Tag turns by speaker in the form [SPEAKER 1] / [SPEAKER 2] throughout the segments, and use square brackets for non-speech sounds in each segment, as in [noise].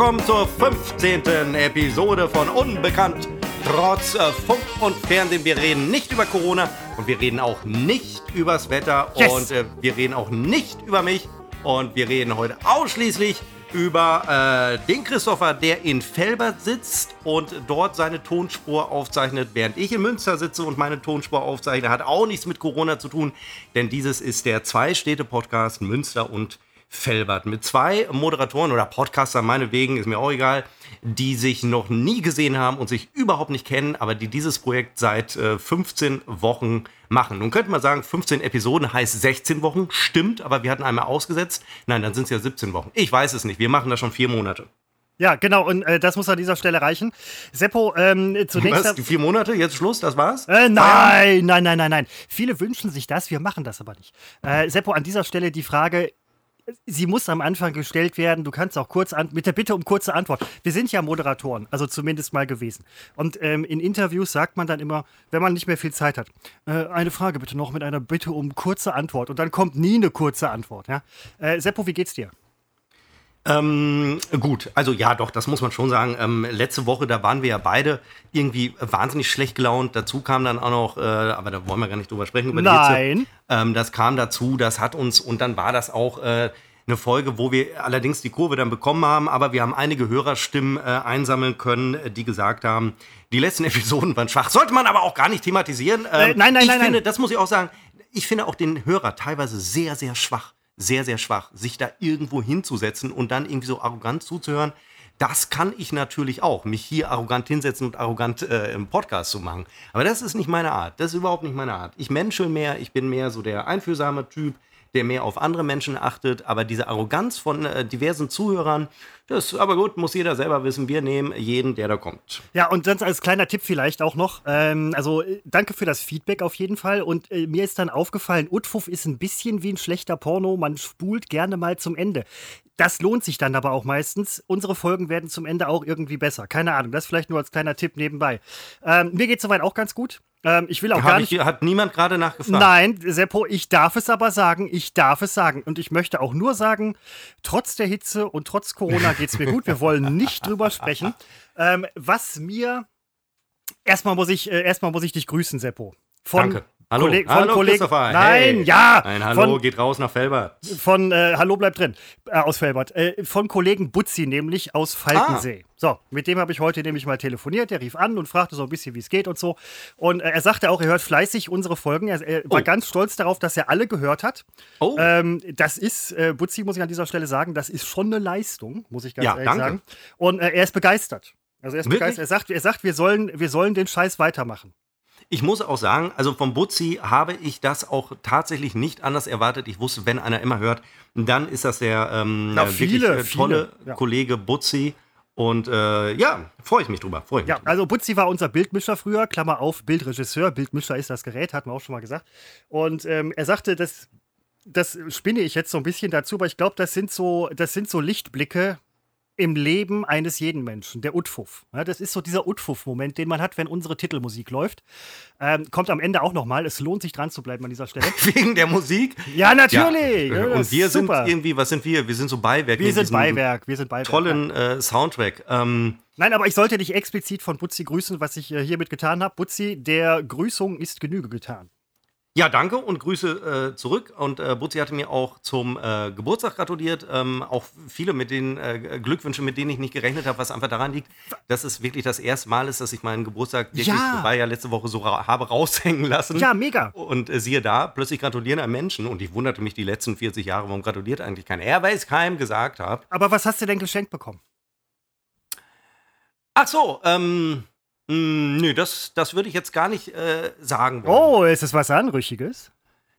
[SPEAKER 1] willkommen zur 15. Episode von Unbekannt. Trotz äh, Funk und Fernsehen, wir reden nicht über Corona und wir reden auch nicht übers Wetter
[SPEAKER 2] Yes.
[SPEAKER 1] und äh, wir reden auch nicht über mich und wir reden heute ausschließlich über äh, den Christopher, der in Felbert sitzt und dort seine Tonspur aufzeichnet, während ich in Münster sitze und meine Tonspur aufzeichne. Hat auch nichts mit Corona zu tun, denn dieses ist der Zwei-Städte-Podcast Münster und Felbert mit zwei Moderatoren oder Podcaster, meinetwegen, ist mir auch egal, die sich noch nie gesehen haben und sich überhaupt nicht kennen, aber die dieses Projekt seit äh, 15 Wochen machen. Nun könnte man sagen, 15 Episoden heißt 16 Wochen, stimmt, aber wir hatten einmal ausgesetzt. Nein, dann sind es ja 17 Wochen. Ich weiß es nicht, wir machen das schon vier Monate.
[SPEAKER 2] Ja, genau, und äh, das muss an dieser Stelle reichen. Seppo, ähm, zunächst.
[SPEAKER 1] Was, die vier Monate, jetzt Schluss, das war's?
[SPEAKER 2] Äh, nein, nein, nein, nein, nein. Viele wünschen sich das, wir machen das aber nicht. Äh, Seppo, an dieser Stelle die Frage, sie muss am Anfang gestellt werden. Du kannst auch kurz an, mit der Bitte um kurze Antwort. Wir sind ja Moderatoren, also zumindest mal gewesen. Und ähm, in Interviews sagt man dann immer, wenn man nicht mehr viel Zeit hat, äh, eine Frage bitte noch mit einer Bitte um kurze Antwort. Und dann kommt nie eine kurze Antwort. Ja? Äh, Seppo, wie geht's dir?
[SPEAKER 1] Ähm, gut, also ja, doch, das muss man schon sagen. Ähm, letzte Woche, da waren wir ja beide irgendwie wahnsinnig schlecht gelaunt. Dazu kam dann auch noch, äh, aber da wollen wir gar nicht drüber sprechen, über die
[SPEAKER 2] Nein.
[SPEAKER 1] Hitze. Ähm, das kam dazu, das hat uns, und dann war das auch äh, eine Folge, wo wir allerdings die Kurve dann bekommen haben, aber wir haben einige Hörerstimmen äh, einsammeln können, äh, die gesagt haben, die letzten [laughs] Episoden waren schwach. Sollte man aber auch gar nicht thematisieren. Ähm,
[SPEAKER 2] Äh, nein, nein,
[SPEAKER 1] ich
[SPEAKER 2] nein,
[SPEAKER 1] finde,
[SPEAKER 2] nein.
[SPEAKER 1] Das muss ich auch sagen. Ich finde auch den Hörer teilweise sehr, sehr schwach sehr, sehr schwach, sich da irgendwo hinzusetzen und dann irgendwie so arrogant zuzuhören. Das kann ich natürlich auch, mich hier arrogant hinsetzen und arrogant äh, im Podcast zu machen. Aber das ist nicht meine Art. Das ist überhaupt nicht meine Art. Ich menschel mehr, ich bin mehr so der einfühlsame Typ, der mehr auf andere Menschen achtet. Aber diese Arroganz von äh, diversen Zuhörern, das aber gut, muss jeder selber wissen. Wir nehmen jeden, der da kommt.
[SPEAKER 2] Ja, und sonst als kleiner Tipp vielleicht auch noch. Ähm, also äh, danke für das Feedback auf jeden Fall. Und äh, mir ist dann aufgefallen, Utfuff ist ein bisschen wie ein schlechter Porno. Man spult gerne mal zum Ende. Das lohnt sich dann aber auch meistens. Unsere Folgen werden zum Ende auch irgendwie besser. Keine Ahnung, das vielleicht nur als kleiner Tipp nebenbei. Ähm, mir geht soweit auch ganz gut. Ähm, ich will auch gar nicht.
[SPEAKER 1] ich, hat niemand gerade nachgefragt?
[SPEAKER 2] Nein, Seppo, ich darf es aber sagen, ich darf es sagen. Und ich möchte auch nur sagen, trotz der Hitze und trotz Corona [laughs] geht es mir gut. Wir wollen nicht drüber sprechen. Ähm, was mir. Erstmal muss ich, äh, erstmal muss ich dich grüßen, Seppo. Von
[SPEAKER 1] Danke. Hallo,
[SPEAKER 2] Kolleg-
[SPEAKER 1] hallo
[SPEAKER 2] Kollegen-
[SPEAKER 1] Christopher.
[SPEAKER 2] Nein,
[SPEAKER 1] hey.
[SPEAKER 2] ja.
[SPEAKER 1] Ein Hallo
[SPEAKER 2] Von,
[SPEAKER 1] geht raus nach Felbert.
[SPEAKER 2] von äh, Hallo bleibt drin, äh, aus Felbert. Äh, von Kollegen Butzi, nämlich aus Falkensee. So, mit dem habe ich heute nämlich mal telefoniert. Der rief an und fragte so ein bisschen, wie es geht und so. Und äh, er sagte auch, er hört fleißig unsere Folgen. Er, er war
[SPEAKER 1] Oh.
[SPEAKER 2] ganz stolz darauf, dass er alle gehört hat.
[SPEAKER 1] Oh.
[SPEAKER 2] Ähm, das ist, äh, Butzi muss ich an dieser Stelle sagen, das ist schon eine Leistung, muss ich ganz
[SPEAKER 1] Ja,
[SPEAKER 2] ehrlich
[SPEAKER 1] danke.
[SPEAKER 2] sagen. Und äh, er ist begeistert. Also er ist
[SPEAKER 1] Wirklich?
[SPEAKER 2] begeistert. Er sagt, er sagt wir, sollen, wir sollen den Scheiß weitermachen.
[SPEAKER 1] Ich muss auch sagen, also vom Butzi habe ich das auch tatsächlich nicht anders erwartet. Ich wusste, wenn einer immer hört, dann ist das der ähm, äh,
[SPEAKER 2] viele,
[SPEAKER 1] wirklich äh, tolle
[SPEAKER 2] viele, ja.
[SPEAKER 1] Kollege Butzi. Und äh, ja, freue ich mich drüber. Freue ich mich
[SPEAKER 2] Ja,
[SPEAKER 1] drüber.
[SPEAKER 2] also Butzi war unser Bildmischer früher, Klammer auf, Bildregisseur. Bildmischer ist das Gerät, hatten wir auch schon mal gesagt. Und ähm, er sagte, das, das spinne ich jetzt so ein bisschen dazu, aber ich glaube, das sind so, das sind so Lichtblicke im Leben eines jeden Menschen, der Utfuff. Ja, das ist so dieser Utfuff-Moment, den man hat, wenn unsere Titelmusik läuft. Ähm, kommt am Ende auch nochmal. Es lohnt sich dran zu bleiben an dieser Stelle. [laughs]
[SPEAKER 1] Wegen der Musik.
[SPEAKER 2] Ja, natürlich.
[SPEAKER 1] Ja, und wir sind
[SPEAKER 2] super.
[SPEAKER 1] irgendwie, was sind wir? Wir sind so Beiwerk.
[SPEAKER 2] Wir
[SPEAKER 1] in
[SPEAKER 2] sind Beiwerk. Wir sind Beiwerk.
[SPEAKER 1] Tollen äh, Soundtrack. Ähm,
[SPEAKER 2] Nein, aber ich sollte dich explizit von Butzi grüßen, was ich äh, hiermit getan habe. Butzi, der Grüßung ist Genüge getan.
[SPEAKER 1] Ja, danke und Grüße äh, zurück. Und äh, Butzi hatte mir auch zum äh, Geburtstag gratuliert. Ähm, auch viele mit den äh, Glückwünschen, mit denen ich nicht gerechnet habe, was einfach daran liegt, dass es wirklich das erste Mal ist, dass ich meinen Geburtstag wirklich,
[SPEAKER 2] Ja.
[SPEAKER 1] war ja letzte Woche so ra habe raushängen lassen.
[SPEAKER 2] Ja, mega.
[SPEAKER 1] Und äh, siehe da, plötzlich gratulieren einem Menschen. Und ich wunderte mich die letzten 40 Jahre, warum gratuliert eigentlich keiner? Er, es keinem gesagt habe.
[SPEAKER 2] Aber was hast du denn geschenkt bekommen?
[SPEAKER 1] Ach so, ähm, mh, nö, das, das würde ich jetzt gar nicht äh, sagen wollen.
[SPEAKER 2] Oh, ist es was Anrüchiges?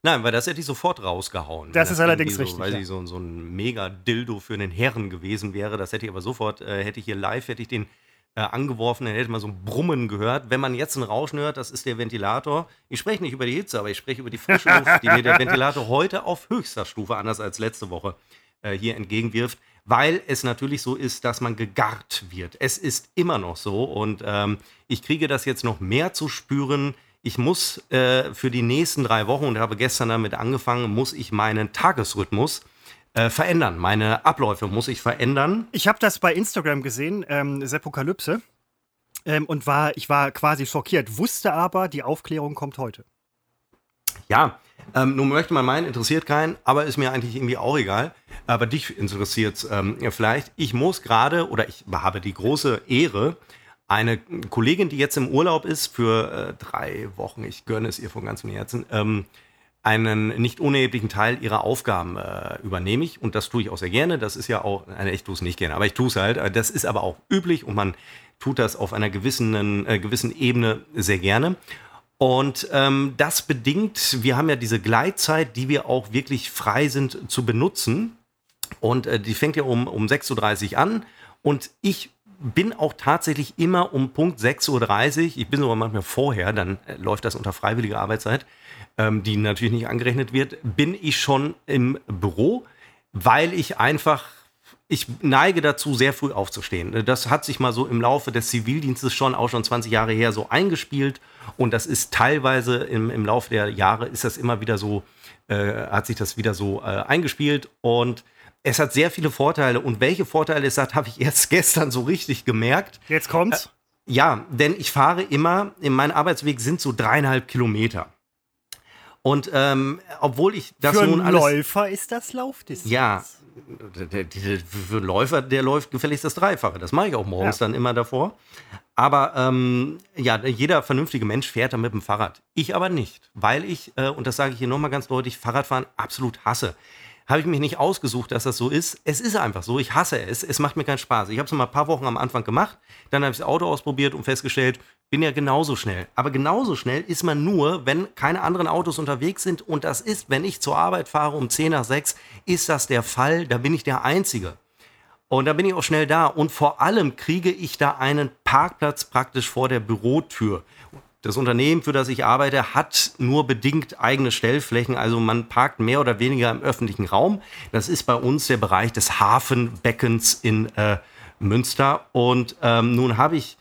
[SPEAKER 1] Nein, weil das hätte ich sofort rausgehauen.
[SPEAKER 2] Das
[SPEAKER 1] Wenn
[SPEAKER 2] ist allerdings
[SPEAKER 1] irgendwie
[SPEAKER 2] richtig,
[SPEAKER 1] So, weiß
[SPEAKER 2] ja.
[SPEAKER 1] ich, so, so ein mega Dildo für einen Herren gewesen wäre, das hätte ich aber sofort, äh, hätte ich hier live, hätte ich den äh, angeworfen, dann hätte man so ein Brummen gehört. Wenn man jetzt ein Rauschen hört, das ist der Ventilator. Ich spreche nicht über die Hitze, aber ich spreche über die frische Luft, die mir der [laughs] Ventilator heute auf höchster Stufe, anders als letzte Woche, äh, hier entgegenwirft. Weil es natürlich so ist, dass man gegarrt wird. Es ist immer noch so und ähm, ich kriege das jetzt noch mehr zu spüren. Ich muss äh, für die nächsten drei Wochen, und habe gestern damit angefangen, muss ich meinen Tagesrhythmus äh, verändern. Meine Abläufe muss ich verändern.
[SPEAKER 2] Ich habe das bei Instagram gesehen, ähm, Seppokalypse, ähm, und war, ich war quasi schockiert, wusste aber, die Aufklärung kommt heute.
[SPEAKER 1] Ja, ähm, nun möchte man meinen, interessiert keinen, aber ist mir eigentlich irgendwie auch egal. Aber dich interessiert es ähm, vielleicht. Ich muss gerade, oder ich habe die große Ehre, eine Kollegin, die jetzt im Urlaub ist für äh, drei Wochen, ich gönne es ihr von ganzem Herzen, ähm, einen nicht unerheblichen Teil ihrer Aufgaben äh, übernehme ich und das tue ich auch sehr gerne. Das ist ja auch, nein, ich tue es nicht gerne, aber ich tue es halt. Das ist aber auch üblich und man tut das auf einer gewissen, äh, gewissen Ebene sehr gerne. Und ähm, das bedingt, wir haben ja diese Gleitzeit, die wir auch wirklich frei sind zu benutzen. Und äh, die fängt ja um, um 6.30 Uhr an. Und ich bin auch tatsächlich immer um Punkt 6.30 Uhr, ich bin sogar manchmal vorher, dann äh, läuft das unter freiwilliger Arbeitszeit, ähm, die natürlich nicht angerechnet wird, bin ich schon im Büro, weil ich einfach ich neige dazu, sehr früh aufzustehen. Das hat sich mal so im Laufe des Zivildienstes schon, auch schon 20 Jahre her, so eingespielt. Und das ist teilweise im, im Laufe der Jahre, ist das immer wieder so, äh, hat sich das wieder so äh, eingespielt. Und es hat sehr viele Vorteile. Und welche Vorteile es hat, [laughs] habe ich erst gestern so richtig gemerkt.
[SPEAKER 2] Jetzt kommt's.
[SPEAKER 1] Äh, ja, denn ich fahre immer, in meinem Arbeitsweg sind so dreieinhalb Kilometer. Und ähm, obwohl ich
[SPEAKER 2] das Für nun alles. Läufer ist das Laufdistanz.
[SPEAKER 1] Ja, der, der, für einen Läufer, der läuft gefälligst das Dreifache. Das mache ich auch morgens ja. dann immer davor. Aber ähm, ja, jeder vernünftige Mensch fährt da mit dem Fahrrad. Ich aber nicht, weil ich, äh, und das sage ich hier nochmal ganz deutlich, Fahrradfahren absolut hasse. Habe ich mich nicht ausgesucht, dass das so ist. Es ist einfach so. Ich hasse es. Es macht mir keinen Spaß. Ich habe es mal ein paar Wochen am Anfang gemacht. Dann habe ich das Auto ausprobiert und festgestellt, bin ja genauso schnell. Aber genauso schnell ist man nur, wenn keine anderen Autos unterwegs sind. Und das ist, wenn ich zur Arbeit fahre um 10 nach 6, ist das der Fall. Da bin ich der Einzige. Und da bin ich auch schnell da. Und vor allem kriege ich da einen Parkplatz praktisch vor der Bürotür. Das Unternehmen, für das ich arbeite, hat nur bedingt eigene Stellflächen. Also man parkt mehr oder weniger im öffentlichen Raum. Das ist bei uns der Bereich des Hafenbeckens in äh, Münster. Und ähm, nun habe ich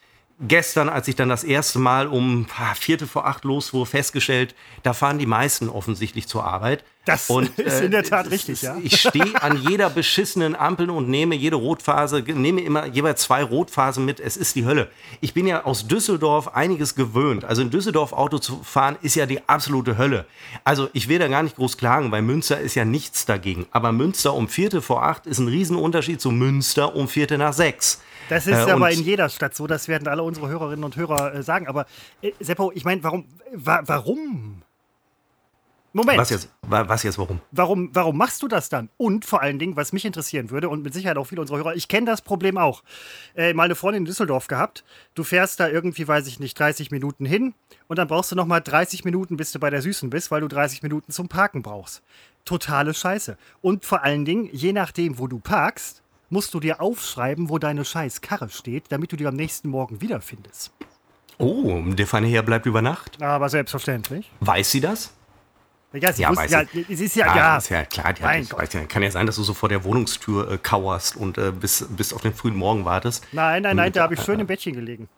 [SPEAKER 1] gestern, als ich dann das erste Mal um Viertel vor acht losfuhr, festgestellt, da fahren die meisten offensichtlich zur Arbeit.
[SPEAKER 2] Das und, [laughs] ist in der Tat äh, richtig, ja.
[SPEAKER 1] Ich stehe an jeder beschissenen Ampel und nehme jede Rotphase, nehme immer jeweils zwei Rotphasen mit. Es ist die Hölle. Ich bin ja aus Düsseldorf einiges gewöhnt. Also in Düsseldorf Auto zu fahren ist ja die absolute Hölle. Also ich will da gar nicht groß klagen, weil Münster ist ja nichts dagegen. Aber Münster um Viertel vor acht ist ein Riesenunterschied zu Münster um Viertel nach sechs.
[SPEAKER 2] Das ist äh, aber in jeder Stadt so, das werden alle unsere Hörerinnen und Hörer äh, sagen. Aber äh, Seppo, ich meine, warum, wa warum?
[SPEAKER 1] Moment. Was jetzt, was jetzt, warum?
[SPEAKER 2] warum? Warum machst du das dann? Und vor allen Dingen, was mich interessieren würde und mit Sicherheit auch viele unserer Hörer, ich kenne das Problem auch. Äh, mal eine Freundin in Düsseldorf gehabt. Du fährst da irgendwie, weiß ich nicht, 30 Minuten hin und dann brauchst du nochmal 30 Minuten, bis du bei der Süßen bist, weil du 30 Minuten zum Parken brauchst. Totale Scheiße. Und vor allen Dingen, je nachdem, wo du parkst, musst du dir aufschreiben, wo deine scheiß Karre steht, damit du die am nächsten Morgen wiederfindest.
[SPEAKER 1] Oh, der feine Herr bleibt über Nacht?
[SPEAKER 2] Aber selbstverständlich.
[SPEAKER 1] Weiß sie das?
[SPEAKER 2] Ja, sie ja,
[SPEAKER 1] wusste, ja, es ist ja, ja, ja. Ist ja klar, die hat, weiß ja, kann ja sein, dass du so vor der Wohnungstür äh, kauerst und äh, bis, bis auf den frühen Morgen wartest.
[SPEAKER 2] Nein, nein, nein, da habe ich schön im Bettchen gelegen.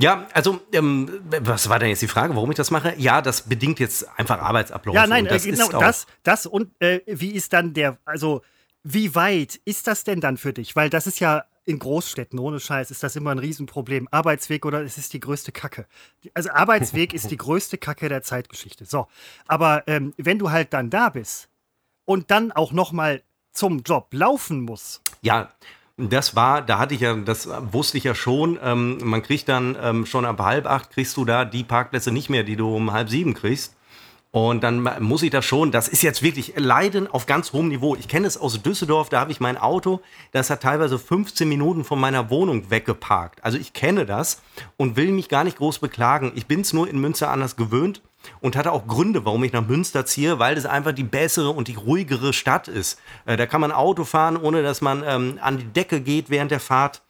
[SPEAKER 1] Ja, also, ähm, was war denn jetzt die Frage, warum ich das mache? Ja, das bedingt jetzt einfach Arbeitsabläufe.
[SPEAKER 2] Ja, nein, das äh, genau, das, das und äh, wie ist dann der, also wie weit ist das denn dann für dich? Weil das ist ja in Großstädten, ohne Scheiß, ist das immer ein Riesenproblem. Arbeitsweg oder es ist die größte Kacke. Also Arbeitsweg ist die größte Kacke der Zeitgeschichte. So, aber ähm, wenn du halt dann da bist und dann auch noch mal zum Job laufen musst.
[SPEAKER 1] Ja, das war, da hatte ich ja, das wusste ich ja schon. Ähm, man kriegt dann ähm, schon ab halb acht kriegst du da die Parkplätze nicht mehr, die du um halb sieben kriegst. Und dann muss ich das schon, das ist jetzt wirklich Leiden auf ganz hohem Niveau. Ich kenne es aus Düsseldorf, da habe ich mein Auto, das hat teilweise 15 Minuten von meiner Wohnung weggeparkt. Also ich kenne das und will mich gar nicht groß beklagen. Ich bin es nur in Münster anders gewöhnt und hatte auch Gründe, warum ich nach Münster ziehe, weil es einfach die bessere und die ruhigere Stadt ist. Äh, da kann man Auto fahren, ohne dass man ähm, an die Decke geht während der Fahrt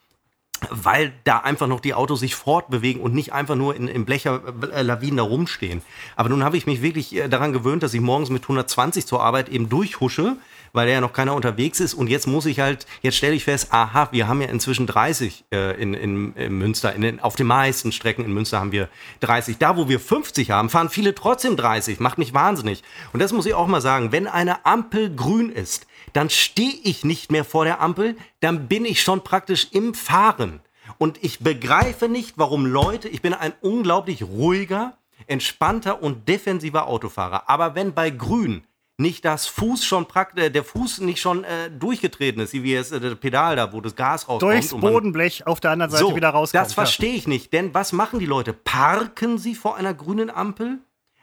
[SPEAKER 1] weil da einfach noch die Autos sich fortbewegen und nicht einfach nur in, in Blecherlawinen da rumstehen. Aber nun habe ich mich wirklich äh, daran gewöhnt, dass ich morgens mit 120 zur Arbeit eben durchhusche, weil ja noch keiner unterwegs ist. Und jetzt muss ich halt, jetzt stelle ich fest, aha, wir haben ja inzwischen 30 äh, in, in, in, Münster. In den, auf den meisten Strecken in Münster haben wir 30. Da, wo wir 50 haben, fahren viele trotzdem 30. Macht mich wahnsinnig. Und das muss ich auch mal sagen. Wenn eine Ampel grün ist, dann stehe ich nicht mehr vor der Ampel, dann bin ich schon praktisch im Fahren. Und ich begreife nicht, warum Leute, ich bin ein unglaublich ruhiger, entspannter und defensiver Autofahrer. Aber wenn bei Grün nicht das Fuß schon praktisch, der Fuß nicht schon äh, durchgetreten ist, wie es äh, das Pedal da, wo das Gas rauskommt.
[SPEAKER 2] Durchs Bodenblech auf der anderen Seite
[SPEAKER 1] so,
[SPEAKER 2] wieder rauskommt.
[SPEAKER 1] Das verstehe ich nicht, denn was machen die Leute? Parken sie vor einer grünen Ampel?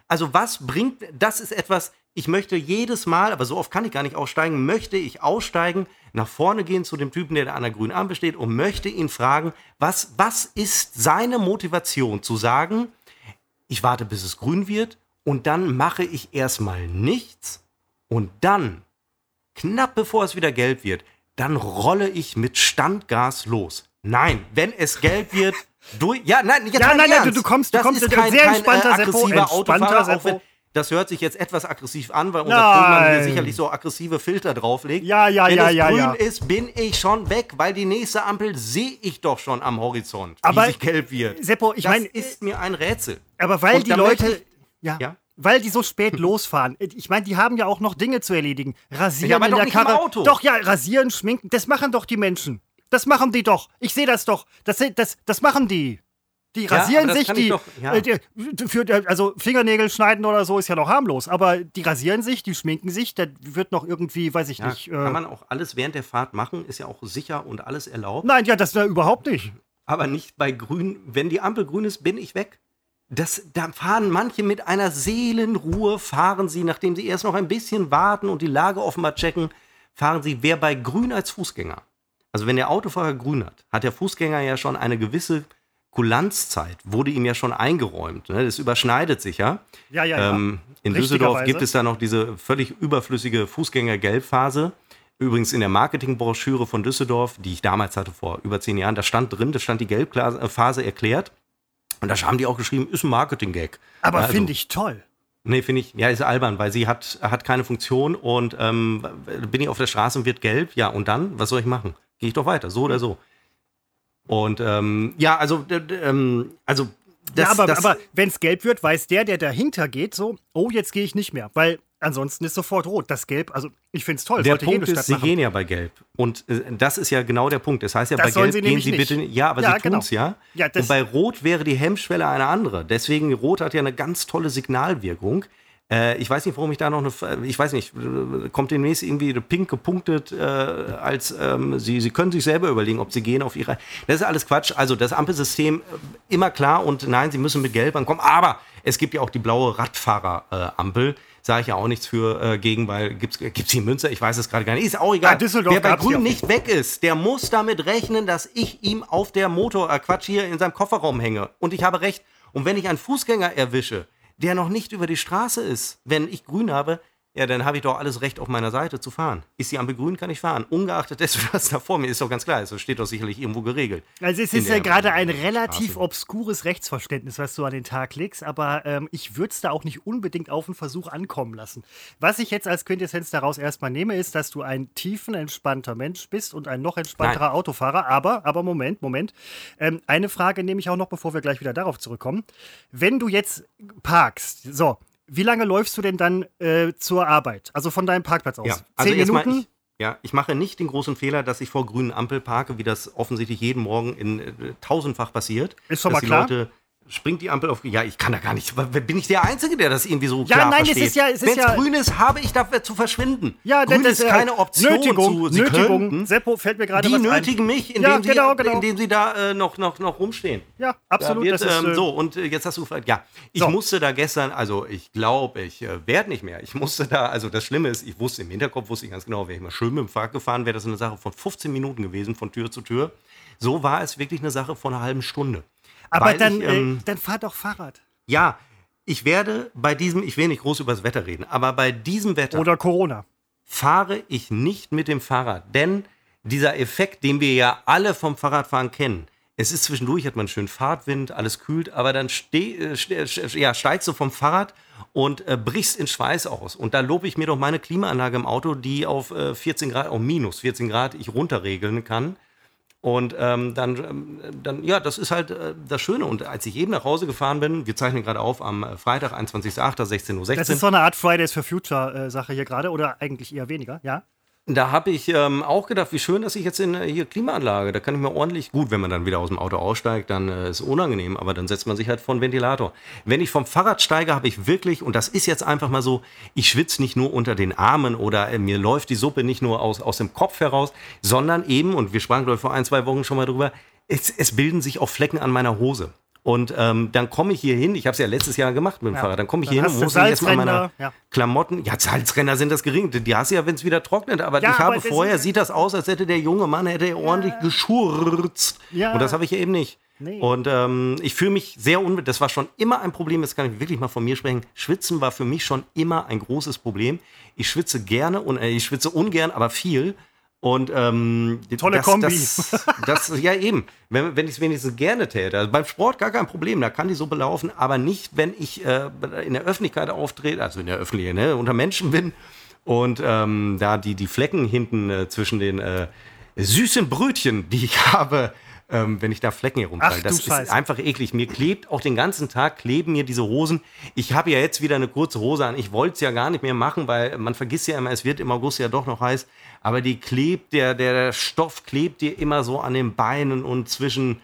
[SPEAKER 1] Also was bringt, das ist etwas, ich möchte jedes Mal, aber so oft kann ich gar nicht aussteigen, möchte ich aussteigen, nach vorne gehen zu dem Typen, der da an der grünen Ampel steht und möchte ihn fragen, was, was ist seine Motivation zu sagen, ich warte, bis es grün wird und dann mache ich erstmal nichts und dann, knapp bevor es wieder gelb wird, dann rolle ich mit Standgas los. Nein, wenn es gelb wird, durch. Ja, nein,
[SPEAKER 2] Ja, nein, nein,
[SPEAKER 1] Ernst.
[SPEAKER 2] du- du kommst- du
[SPEAKER 1] das
[SPEAKER 2] kommst
[SPEAKER 1] ist
[SPEAKER 2] mit
[SPEAKER 1] kein,
[SPEAKER 2] sehr
[SPEAKER 1] kein,
[SPEAKER 2] entspannter
[SPEAKER 1] äh,
[SPEAKER 2] Seppo,
[SPEAKER 1] aggressiver
[SPEAKER 2] entspannter
[SPEAKER 1] Autofahrer, auch
[SPEAKER 2] Seppo.
[SPEAKER 1] Wenn, das hört sich jetzt etwas aggressiv an, weil unser. Tonmann hier sicherlich so aggressive Filter drauflegt.
[SPEAKER 2] Ja, ja,
[SPEAKER 1] Wenn
[SPEAKER 2] ja,
[SPEAKER 1] es
[SPEAKER 2] ja,
[SPEAKER 1] grün
[SPEAKER 2] ja.
[SPEAKER 1] ist, bin ich schon weg, weil die nächste Ampel sehe ich doch schon am Horizont,
[SPEAKER 2] Aber,
[SPEAKER 1] wie sich gelb wird.
[SPEAKER 2] Seppo, ich
[SPEAKER 1] das
[SPEAKER 2] meine,
[SPEAKER 1] ist mir ein Rätsel.
[SPEAKER 2] Aber weil
[SPEAKER 1] Und
[SPEAKER 2] die Leute.
[SPEAKER 1] ich-
[SPEAKER 2] ja,
[SPEAKER 1] Ja?
[SPEAKER 2] Weil die so spät [laughs] losfahren. Ich meine, die haben ja auch noch Dinge zu erledigen. Rasieren
[SPEAKER 1] Ja, aber
[SPEAKER 2] in
[SPEAKER 1] doch
[SPEAKER 2] der
[SPEAKER 1] nicht im
[SPEAKER 2] Karre.
[SPEAKER 1] Auto.
[SPEAKER 2] Doch, ja, rasieren, schminken. Das machen doch die Menschen. Das machen die doch. Ich sehe das doch. Das, das, das machen die. Die
[SPEAKER 1] Ja,
[SPEAKER 2] rasieren sich, die,
[SPEAKER 1] doch- ja.
[SPEAKER 2] äh, für, also Fingernägel schneiden oder so ist ja noch harmlos, aber die rasieren sich, die schminken sich, da wird noch irgendwie, weiß ich
[SPEAKER 1] Ja,
[SPEAKER 2] nicht. Äh,
[SPEAKER 1] kann man auch alles während der Fahrt machen, ist ja auch sicher und alles erlaubt.
[SPEAKER 2] nein, ja, das äh, überhaupt nicht.
[SPEAKER 1] aber nicht bei grün. Wenn die Ampel grün ist, bin ich weg. Das, da fahren manche mit einer Seelenruhe, fahren sie, nachdem sie erst noch ein bisschen warten und die Lage offenbar checken, fahren sie, wer bei grün als Fußgänger. Also wenn der Autofahrer grün hat, hat der Fußgänger ja schon eine gewisse Kulanzzeit, wurde ihm ja schon eingeräumt. Ne? Das überschneidet sich ja.
[SPEAKER 2] Ja, ja, ja.
[SPEAKER 1] Ähm, in Düsseldorf gibt es da noch diese völlig überflüssige Fußgänger-Gelbphase. Übrigens in der Marketingbroschüre von Düsseldorf, die ich damals hatte vor über zehn Jahren, da stand drin, da stand die Gelbphase erklärt. Und da haben die auch geschrieben, ist ein Marketing-Gag.
[SPEAKER 2] aber
[SPEAKER 1] also-
[SPEAKER 2] finde ich toll.
[SPEAKER 1] Nee, finde ich, ja, ist albern, weil sie hat, hat keine Funktion und ähm, bin ich auf der Straße und wird gelb, ja, und dann, was soll ich machen? Gehe ich doch weiter, so oder so. Und ähm, ja, also, ähm, also das,
[SPEAKER 2] ja, aber,
[SPEAKER 1] das,
[SPEAKER 2] aber wenn es gelb wird, weiß der, der dahinter geht, so, oh, jetzt gehe ich nicht mehr. Weil ansonsten ist sofort rot. Das Gelb, also ich finde es toll.
[SPEAKER 1] Der Punkt ist, sie
[SPEAKER 2] machen.
[SPEAKER 1] gehen ja bei Gelb. Und äh, das ist ja genau der Punkt. Das heißt ja,
[SPEAKER 2] Das
[SPEAKER 1] bei Gelb
[SPEAKER 2] sie
[SPEAKER 1] gehen sie
[SPEAKER 2] nicht.
[SPEAKER 1] bitte. Ja, aber
[SPEAKER 2] Ja,
[SPEAKER 1] sie
[SPEAKER 2] genau.
[SPEAKER 1] tun es ja.
[SPEAKER 2] Ja, das-
[SPEAKER 1] Und bei Rot wäre die Hemmschwelle eine andere. Deswegen, Rot hat ja eine ganz tolle Signalwirkung. Äh, ich weiß nicht, warum ich da noch eine. Ich weiß nicht, äh, kommt demnächst irgendwie pink gepunktet, äh, als ähm, sie, sie können sich selber überlegen, ob sie gehen auf ihre. Das ist alles Quatsch. Also das Ampelsystem äh, immer klar und nein, sie müssen mit Gelb ankommen. Aber es gibt ja auch die blaue Radfahrer-Ampel. Sage ich ja auch nichts für äh, gegen, weil gibt es die in Münster? Ich weiß es gerade gar nicht. Ist auch egal.
[SPEAKER 2] Ah,
[SPEAKER 1] Wer bei Grün nicht weg ist, der muss damit rechnen, dass ich ihm auf der Motor, äh Quatsch, hier in seinem Kofferraum hänge. Und ich habe recht. Und wenn ich einen Fußgänger erwische, der noch nicht über die Straße ist, wenn ich grün habe, ja, dann habe ich doch alles Recht auf meiner Seite zu fahren. Ist die Ampel grün, kann ich fahren. Ungeachtet dessen, [laughs] was da vor mir ist, doch ganz klar. Das steht doch sicherlich irgendwo geregelt.
[SPEAKER 2] Also es ist ja gerade ein relativ
[SPEAKER 1] Straße.
[SPEAKER 2] obskures Rechtsverständnis, was du an den Tag legst, aber ähm, ich würde es da auch nicht unbedingt auf den Versuch ankommen lassen. Was ich jetzt als Quintessenz daraus erstmal nehme, ist, dass du ein tiefenentspannter Mensch bist und ein noch entspannterer
[SPEAKER 1] Nein.
[SPEAKER 2] Autofahrer. Aber, aber Moment, Moment. Ähm, eine Frage nehme ich auch noch, bevor wir gleich wieder darauf zurückkommen. Wenn du jetzt parkst, so, wie lange läufst du denn dann äh, zur Arbeit? Also von deinem Parkplatz aus?
[SPEAKER 1] Ja, also
[SPEAKER 2] Zehn Minuten?
[SPEAKER 1] ich, ja, ich mache nicht den großen Fehler, dass ich vor grünen Ampel parke, wie das offensichtlich jeden Morgen in äh, tausendfach passiert.
[SPEAKER 2] Ist
[SPEAKER 1] dass
[SPEAKER 2] mal klar.
[SPEAKER 1] Leute springt die Ampel auf. Ja, ich kann da gar nicht. Bin ich der Einzige, der das irgendwie so
[SPEAKER 2] Ja,
[SPEAKER 1] klar
[SPEAKER 2] nein, es
[SPEAKER 1] versteht?
[SPEAKER 2] ist ja- es ist ja-
[SPEAKER 1] grün ist, habe ich dafür zu verschwinden.
[SPEAKER 2] Ja,
[SPEAKER 1] grün
[SPEAKER 2] das
[SPEAKER 1] ist keine Option
[SPEAKER 2] Nötigung,
[SPEAKER 1] zu. Sie
[SPEAKER 2] Nötigung.
[SPEAKER 1] könnten.
[SPEAKER 2] Seppo fällt mir gerade
[SPEAKER 1] Die
[SPEAKER 2] was ein.
[SPEAKER 1] nötigen mich, indem,
[SPEAKER 2] Ja,
[SPEAKER 1] sie,
[SPEAKER 2] genau, genau.
[SPEAKER 1] indem sie da äh, noch, noch, noch rumstehen.
[SPEAKER 2] Ja, absolut.
[SPEAKER 1] wird,
[SPEAKER 2] das ist,
[SPEAKER 1] ähm,
[SPEAKER 2] äh,
[SPEAKER 1] so, und äh, jetzt hast du gefragt, ja, ich
[SPEAKER 2] So.
[SPEAKER 1] musste da gestern, also ich glaube, ich äh, werde nicht mehr. Ich musste da, also das Schlimme ist, ich wusste im Hinterkopf, wusste ich ganz genau, wäre ich mal schön mit dem Fahrrad gefahren, wäre das eine Sache von 15 Minuten gewesen, von Tür zu Tür. So war es wirklich eine Sache von einer halben Stunde.
[SPEAKER 2] Aber dann,
[SPEAKER 1] ich, ähm,
[SPEAKER 2] äh, dann fahr doch Fahrrad.
[SPEAKER 1] Ja, ich werde bei diesem, ich will nicht groß über das Wetter reden, aber bei diesem Wetter
[SPEAKER 2] Oder Corona.
[SPEAKER 1] fahre ich nicht mit dem Fahrrad. Denn dieser Effekt, den wir ja alle vom Fahrradfahren kennen, es ist zwischendurch, hat man schön Fahrtwind, alles kühlt, aber dann äh, ste- sch- ja, steigst du vom Fahrrad und äh, brichst in Schweiß aus. Und da lobe ich mir doch meine Klimaanlage im Auto, die auf äh, 14 Grad, auf minus 14 Grad ich runterregeln kann. Und ähm, dann, ähm, dann, ja, das ist halt äh, das Schöne. Und als ich eben nach Hause gefahren bin, wir zeichnen gerade auf am äh, Freitag, 21.08., 16.16 Uhr.
[SPEAKER 2] Das ist so eine Art Fridays for Future äh, hier gerade oder eigentlich eher weniger, ja?
[SPEAKER 1] Da habe ich ähm, auch gedacht, wie schön, dass ich jetzt in äh, hier Klimaanlage, da kann ich mir ordentlich, gut, wenn man dann wieder aus dem Auto aussteigt, dann äh, ist unangenehm, aber dann setzt man sich halt vor einen Ventilator. Wenn ich vom Fahrrad steige, habe ich wirklich, und das ist jetzt einfach mal so, ich schwitze nicht nur unter den Armen oder äh, mir läuft die Suppe nicht nur aus, aus dem Kopf heraus, sondern eben, und wir sprachen, glaube ich, vor ein, zwei Wochen schon mal drüber, es, es bilden sich auch Flecken an meiner Hose. Und ähm, dann komme ich hier hin, ich habe es ja letztes Jahr gemacht mit dem
[SPEAKER 2] Ja.
[SPEAKER 1] Fahrrad, dann komme ich
[SPEAKER 2] Dann
[SPEAKER 1] hier hin und muss erstmal meine
[SPEAKER 2] ja.
[SPEAKER 1] Klamotten, ja, Salzränder sind das gering, die hast du ja, wenn es wieder trocknet, aber
[SPEAKER 2] Ja,
[SPEAKER 1] ich
[SPEAKER 2] aber
[SPEAKER 1] habe
[SPEAKER 2] das
[SPEAKER 1] vorher, sieht das aus, als hätte der junge Mann, hätte ordentlich geschurzt. Und das habe ich ja eben nicht.
[SPEAKER 2] Nee.
[SPEAKER 1] Und ähm, ich fühle mich sehr unwohl, das war schon immer ein Problem, jetzt kann ich wirklich mal von mir sprechen, Schwitzen war für mich schon immer ein großes Problem. Ich schwitze gerne und äh, ich schwitze ungern, aber viel. Und ähm,
[SPEAKER 2] Tolle
[SPEAKER 1] das,
[SPEAKER 2] Kombi.
[SPEAKER 1] Das, das, ja, eben. Wenn, wenn ich es wenigstens gerne täte. Also beim Sport gar kein Problem, da kann die Suppe laufen, aber nicht, wenn ich äh, in der Öffentlichkeit auftrete, also in der Öffentlichkeit, ne, unter Menschen bin und ähm, da die, die Flecken hinten äh, zwischen den äh, süßen Brötchen, die ich habe, ähm, wenn ich da Flecken herumtrage. Das ist
[SPEAKER 2] Scheiße.
[SPEAKER 1] einfach eklig. Mir klebt auch den ganzen Tag, kleben mir diese Hosen. Ich habe ja jetzt wieder eine kurze Hose an. Ich wollte es ja gar nicht mehr machen, weil man vergisst ja immer, es wird im August ja doch noch heiß. Aber die klebt, der, der Stoff klebt dir immer so an den Beinen und zwischen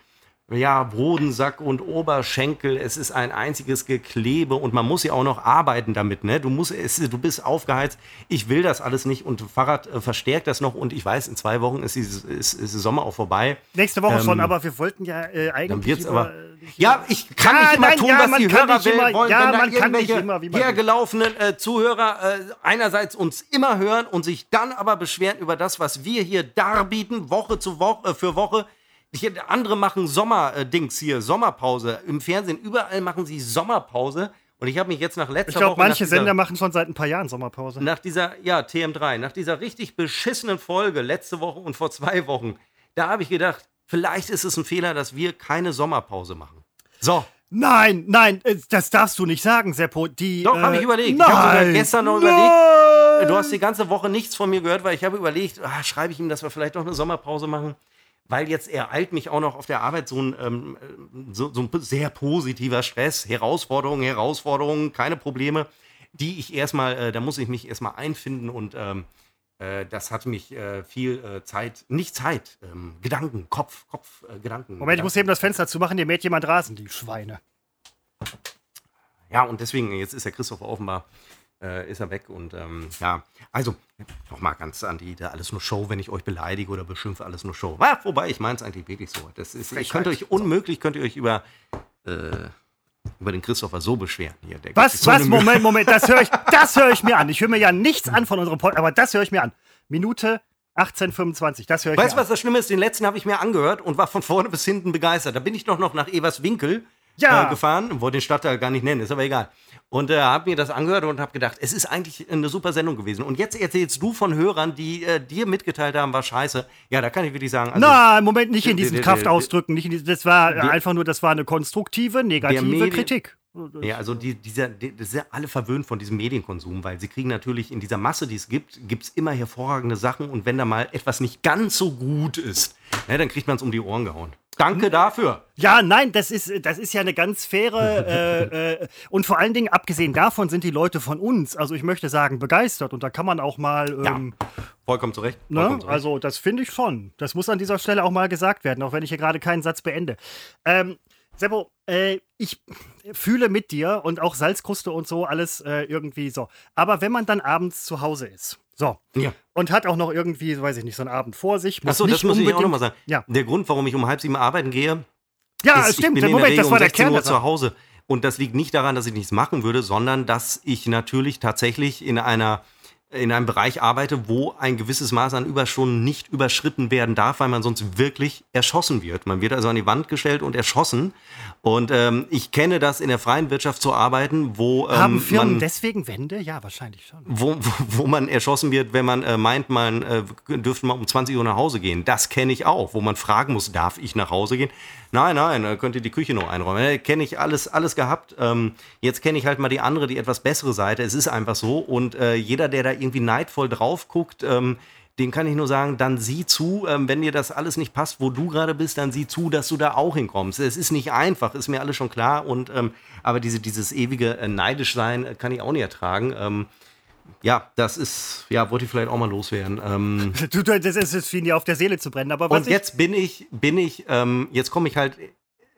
[SPEAKER 1] ja, Bodensack und Oberschenkel. Es ist ein einziges Geklebe und man muss ja auch noch arbeiten damit. Ne? Du, musst, es, du bist aufgeheizt. Ich will das alles nicht und Fahrrad äh, verstärkt das noch. Und ich weiß, in zwei Wochen ist, die, ist, ist der Sommer auch vorbei.
[SPEAKER 2] Nächste Woche
[SPEAKER 1] Ähm,
[SPEAKER 2] schon, aber wir wollten ja äh,
[SPEAKER 1] Dann
[SPEAKER 2] eigentlich.
[SPEAKER 1] wird's
[SPEAKER 2] über-
[SPEAKER 1] aber. Ja, ich kann
[SPEAKER 2] Ja,
[SPEAKER 1] nicht immer
[SPEAKER 2] nein,
[SPEAKER 1] tun,
[SPEAKER 2] ja,
[SPEAKER 1] was
[SPEAKER 2] man
[SPEAKER 1] die
[SPEAKER 2] kann
[SPEAKER 1] Hörer will,
[SPEAKER 2] immer-
[SPEAKER 1] wollen.
[SPEAKER 2] ja,
[SPEAKER 1] wenn
[SPEAKER 2] man kann nicht immer, wie man
[SPEAKER 1] hergelaufenen äh, Zuhörer äh, einerseits uns immer hören und sich dann aber beschweren über das, was wir hier darbieten, Woche zu Woche, äh, für Woche. Ich, andere machen Sommerdings hier, Sommerpause. Im Fernsehen, überall machen sie Sommerpause. Und ich habe mich jetzt nach letzter
[SPEAKER 2] Ich glaube,
[SPEAKER 1] Woche.
[SPEAKER 2] manche
[SPEAKER 1] dieser-
[SPEAKER 2] Sender machen schon seit ein paar Jahren Sommerpause.
[SPEAKER 1] nach dieser, ja, TM3, nach dieser richtig beschissenen Folge letzte Woche und vor zwei Wochen, da habe ich gedacht, vielleicht ist es ein Fehler, dass wir keine Sommerpause machen. So,
[SPEAKER 2] Nein, nein, äh, das darfst du nicht sagen, Seppo. Die,
[SPEAKER 1] Doch,
[SPEAKER 2] äh,
[SPEAKER 1] habe ich überlegt.
[SPEAKER 2] Nein,
[SPEAKER 1] Ich habe sogar gestern noch
[SPEAKER 2] nein.
[SPEAKER 1] überlegt. Du hast die ganze Woche nichts von mir gehört, weil ich habe überlegt, ah, schreibe ich ihm, dass wir vielleicht noch eine Sommerpause machen. Weil jetzt ereilt mich auch noch auf der Arbeit so ein, ähm, so, so ein sehr positiver Stress, Herausforderungen, Herausforderungen, keine Probleme, die ich erstmal, äh, da muss ich mich erstmal einfinden und ähm, äh, das hat mich äh, viel äh, Zeit, nicht Zeit, ähm, Gedanken, Kopf, Kopf, äh, Gedanken.
[SPEAKER 2] Moment, ich muss eben das Fenster zumachen, dir mäht jemand Rasen, die Schweine.
[SPEAKER 1] Ja, und deswegen, jetzt ist der Christoph offenbar, äh, ist er weg. Und ähm, ja, also nochmal ganz an die, da alles nur Show, wenn ich euch beleidige oder beschimpfe, alles nur Show. Ah, wobei, ich meine es eigentlich wirklich so. Das ist, ich könnte euch unmöglich, könnt ihr euch über, äh, über den Christopher so beschweren. Hier,
[SPEAKER 2] Was,
[SPEAKER 1] so
[SPEAKER 2] was. Moment, Moment, das höre ich, [laughs] das höre ich mir an. Ich höre mir ja nichts an von unserem Podcast, aber das höre ich mir an. Minute 1825, das höre ich
[SPEAKER 1] Weißt du, was das Schlimme ist? Den letzten habe ich mir angehört und war von vorne bis hinten begeistert. Da bin ich doch noch nach Everswinkel
[SPEAKER 2] Ja.
[SPEAKER 1] äh, gefahren, wollte den Stadtteil gar nicht nennen, ist aber egal. Und äh, habe mir das angehört und habe gedacht, es ist eigentlich eine super Sendung gewesen. Und jetzt erzählst du von Hörern, die äh, dir mitgeteilt haben, war scheiße. Ja, da kann ich wirklich sagen, also,
[SPEAKER 2] Na, Moment, nicht in diesen Kraftausdrücken. Nicht in diesen, das war einfach nur, das war eine konstruktive, negative Kritik.
[SPEAKER 1] Ja, also die, dieser, die, das sind ja alle verwöhnt von diesem Medienkonsum, weil sie kriegen natürlich in dieser Masse, die es gibt, gibt es immer hervorragende Sachen und wenn da mal etwas nicht ganz so gut ist, ne, dann kriegt man es um die Ohren gehauen. Danke dafür.
[SPEAKER 2] Ja, nein, das ist, das ist ja eine ganz faire [laughs] äh, äh, und vor allen Dingen, abgesehen davon, sind die Leute von uns, also ich möchte sagen, begeistert und da kann man auch mal. Ähm,
[SPEAKER 1] Vollkommen zurecht. Vollkommen
[SPEAKER 2] Ne?
[SPEAKER 1] zurecht.
[SPEAKER 2] Also, das finde ich schon. Das muss an dieser Stelle auch mal gesagt werden, auch wenn ich hier gerade keinen Satz beende. Ähm, Seppo, äh, ich fühle mit dir und auch Salzkruste und so alles äh, irgendwie so. Aber wenn man dann abends zu Hause ist, so,
[SPEAKER 1] ja.
[SPEAKER 2] und hat auch noch irgendwie, weiß ich nicht, so einen Abend vor sich, muss
[SPEAKER 1] Achso,
[SPEAKER 2] nicht
[SPEAKER 1] das muss ich auch nochmal sagen.
[SPEAKER 2] Ja,
[SPEAKER 1] Der Grund, warum ich um halb sieben arbeiten gehe,
[SPEAKER 2] ja
[SPEAKER 1] ist,
[SPEAKER 2] stimmt.
[SPEAKER 1] ich bin in
[SPEAKER 2] Moment,
[SPEAKER 1] der Regel
[SPEAKER 2] das war
[SPEAKER 1] um
[SPEAKER 2] der
[SPEAKER 1] 16
[SPEAKER 2] Kern
[SPEAKER 1] Uhr
[SPEAKER 2] der
[SPEAKER 1] zu. Hause. Und das liegt nicht daran, dass ich nichts machen würde, sondern dass ich natürlich tatsächlich in einer in einem Bereich arbeite, wo ein gewisses Maß an Überstunden nicht überschritten werden darf, weil man sonst wirklich erschossen wird. Man wird also an die Wand gestellt und erschossen. Und ähm, ich kenne das in der freien Wirtschaft zu arbeiten, wo ähm,
[SPEAKER 2] Haben Firmen
[SPEAKER 1] man
[SPEAKER 2] deswegen Wände? Ja, wahrscheinlich schon.
[SPEAKER 1] wo, wo, wo man erschossen wird, wenn man äh, meint, man äh, dürfte mal um 20 Uhr nach Hause gehen. Das kenne ich auch, wo man fragen muss, darf ich nach Hause gehen? Nein, nein, könnt ihr die Küche noch einräumen. Kenne ich alles, alles gehabt. Ähm, jetzt kenne ich halt mal die andere, die etwas bessere Seite. Es ist einfach so. Und äh, jeder, der da irgendwie neidvoll drauf guckt, ähm, dem kann ich nur sagen, dann sieh zu, ähm, wenn dir das alles nicht passt, wo du gerade bist, dann sieh zu, dass du da auch hinkommst. Es ist nicht einfach, ist mir alles schon klar. Und ähm, aber diese, dieses ewige äh, neidisch sein äh, kann ich auch nicht ertragen. Ähm, ja, das ist, ja, wollte ich vielleicht auch mal loswerden. Ähm, [laughs]
[SPEAKER 2] das ist es für ihn auf der Seele zu brennen. Aber
[SPEAKER 1] und jetzt bin ich, bin ich, ähm, jetzt komme ich halt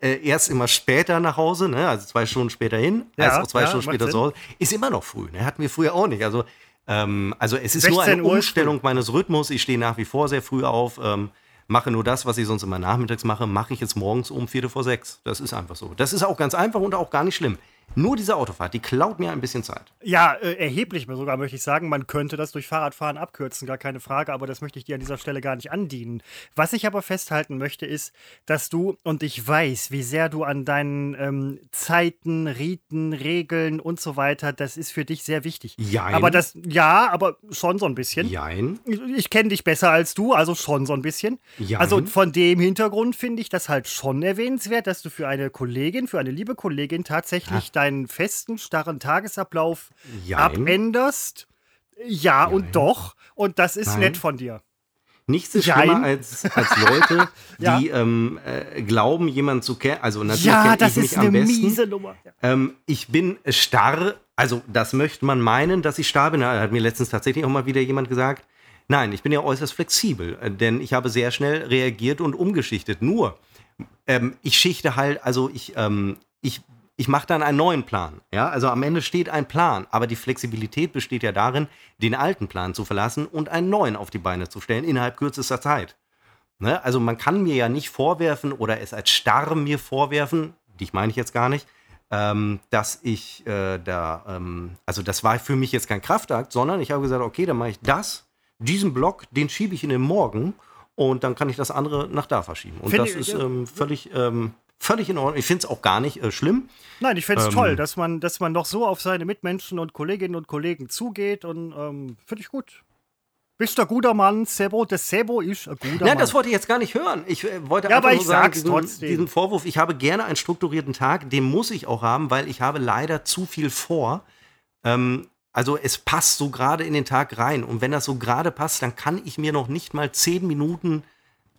[SPEAKER 1] äh, erst immer später nach Hause, ne? also zwei Stunden später hin, ja, also zwei ja, Stunden später zu Hause. Ist immer noch früh, ne? hatten wir früher auch nicht. Also, ähm, also es ist nur eine Umstellung meines Rhythmus. Ich stehe nach wie vor sehr früh auf. Ähm, mache nur das, was ich sonst immer nachmittags mache, mache ich jetzt morgens um Viertel vor sechs. Das ist einfach so. Das ist auch ganz einfach und auch gar nicht schlimm. Nur diese Autofahrt, die klaut mir ein bisschen Zeit.
[SPEAKER 2] Ja, äh, erheblich sogar, möchte ich sagen. Man könnte das durch Fahrradfahren abkürzen, gar keine Frage, aber das möchte ich dir an dieser Stelle gar nicht andienen. Was ich aber festhalten möchte, ist, dass du, und ich weiß, wie sehr du an deinen ähm, Zeiten, Riten, Regeln und so weiter, das ist für dich sehr wichtig.
[SPEAKER 1] Jein.
[SPEAKER 2] Aber das, ja, aber schon so ein bisschen.
[SPEAKER 1] Jein.
[SPEAKER 2] Ich, kenne dich besser als du, also schon so ein bisschen.
[SPEAKER 1] Jein.
[SPEAKER 2] Also von dem Hintergrund finde ich das halt schon erwähnenswert, dass du für eine Kollegin, für eine liebe Kollegin tatsächlich ja deinen festen, starren Tagesablauf Jein. abänderst. Ja Jein. und doch. Und das ist Nein. nett von dir.
[SPEAKER 1] Nichts ist Jein. schlimmer als, als Leute, [laughs] ja. die ähm, äh, glauben, jemanden zu kennen. Also natürlich ja, das ich ist mich eine am besten. miese Nummer. Ähm, ich bin starr. Also das möchte man meinen, dass ich starr bin. Da hat mir letztens tatsächlich auch mal wieder jemand gesagt. Nein, ich bin ja äußerst flexibel, äh, denn ich habe sehr schnell reagiert und umgeschichtet. Nur, ähm, ich schichte halt, also ich, ähm, ich ich mache dann einen neuen Plan. Ja, also am Ende steht ein Plan, aber die Flexibilität besteht ja darin, den alten Plan zu verlassen und einen neuen auf die Beine zu stellen innerhalb kürzester Zeit. Ne? Also man kann mir ja nicht vorwerfen oder es als starr mir vorwerfen, dich meine ich jetzt gar nicht, ähm, dass ich äh, da, ähm, also das war für mich jetzt kein Kraftakt, sondern ich habe gesagt, okay, dann mache ich das, diesen Block, den schiebe ich in den Morgen und dann kann ich das andere nach da verschieben. Und Find das ich, ist ähm, völlig ähm, völlig in Ordnung. Ich finde es auch gar nicht äh, schlimm.
[SPEAKER 2] Nein, ich finde es ähm, toll, dass man, dass man doch so auf seine Mitmenschen und Kolleginnen und Kollegen zugeht und ähm, finde ich gut. Bist du ein guter Mann, Sebo? Das Sebo ist ein guter
[SPEAKER 1] Mann. Ja, das wollte ich jetzt gar nicht hören. Ich äh, wollte
[SPEAKER 2] ja,
[SPEAKER 1] einfach
[SPEAKER 2] aber
[SPEAKER 1] nur
[SPEAKER 2] ich
[SPEAKER 1] sagen,
[SPEAKER 2] diesen, trotzdem.
[SPEAKER 1] diesen Vorwurf, ich habe gerne einen strukturierten Tag, den muss ich auch haben, weil ich habe leider zu viel vor. Ähm, also es passt so gerade in den Tag rein. Und wenn das so gerade passt, dann kann ich mir noch nicht mal zehn Minuten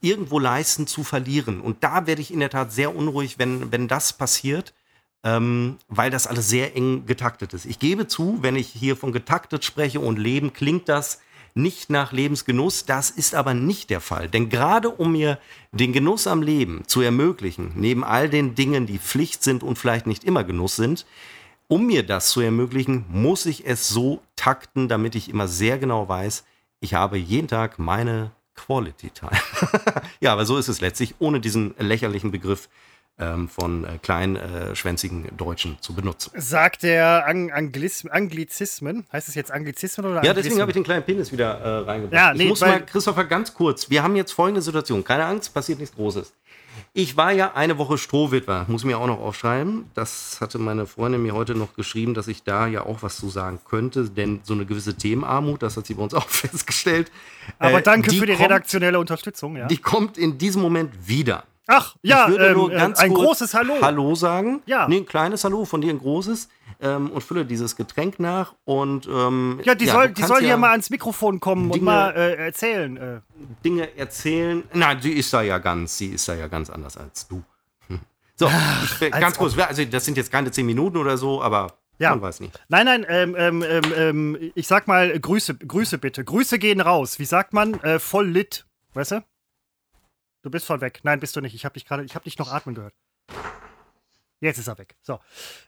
[SPEAKER 1] irgendwo leisten zu verlieren. Und da werde ich in der Tat sehr unruhig, wenn, wenn das passiert, ähm, weil das alles sehr eng getaktet ist. Ich gebe zu, wenn ich hier von getaktet spreche und Leben, klingt das nicht nach Lebensgenuss. Das ist aber nicht der Fall. Denn gerade um mir den Genuss am Leben zu ermöglichen, neben all den Dingen, die Pflicht sind und vielleicht nicht immer Genuss sind, um mir das zu ermöglichen, muss ich es so takten, damit ich immer sehr genau weiß, ich habe jeden Tag meine Quality Time. [laughs] ja, aber so ist es letztlich, ohne diesen lächerlichen Begriff ähm, von äh, kleinschwänzigen äh, Deutschen zu benutzen.
[SPEAKER 2] Sagt der Ang Anglis Anglizismen? Heißt es jetzt Anglizismen oder
[SPEAKER 1] Ja, deswegen habe ich den kleinen Penis wieder äh, reingebracht. Ja, nee, ich muss mal, Christopher, ganz kurz. Wir haben jetzt folgende Situation. Keine Angst, passiert nichts Großes. Ich war ja eine Woche Strohwitwer, muss mir auch noch aufschreiben. Das hatte meine Freundin mir heute noch geschrieben, dass ich da ja auch was zu sagen könnte, denn so eine gewisse Themenarmut, das hat sie bei uns [laughs] auch festgestellt.
[SPEAKER 2] Aber äh, danke für die kommt, redaktionelle Unterstützung, ja.
[SPEAKER 1] Die kommt in diesem Moment wieder.
[SPEAKER 2] Ach, ja, ähm, ein großes Hallo.
[SPEAKER 1] Hallo sagen.
[SPEAKER 2] Ja.
[SPEAKER 1] Nee, ein kleines Hallo, von dir ein großes. Ähm, und fülle dieses Getränk nach. Und, ähm,
[SPEAKER 2] ja, die ja, soll, die soll ja, ja mal ans Mikrofon kommen Dinge, und mal äh, erzählen. Äh.
[SPEAKER 1] Dinge erzählen. Nein, sie ist da ja ganz, sie ist da ja ganz anders als du. Hm. So, Ach, ich, ganz kurz, also das sind jetzt keine zehn Minuten oder so, aber ja. Man weiß nicht.
[SPEAKER 2] Nein, nein, ähm, ähm, ähm, ähm, ich sag mal Grüße, Grüße bitte. Grüße gehen raus. Wie sagt man? Äh, voll lit. Weißt du? Du bist voll weg. Nein, bist du nicht. Ich habe dich gerade, ich habe dich noch atmen gehört. Jetzt ist er weg. So.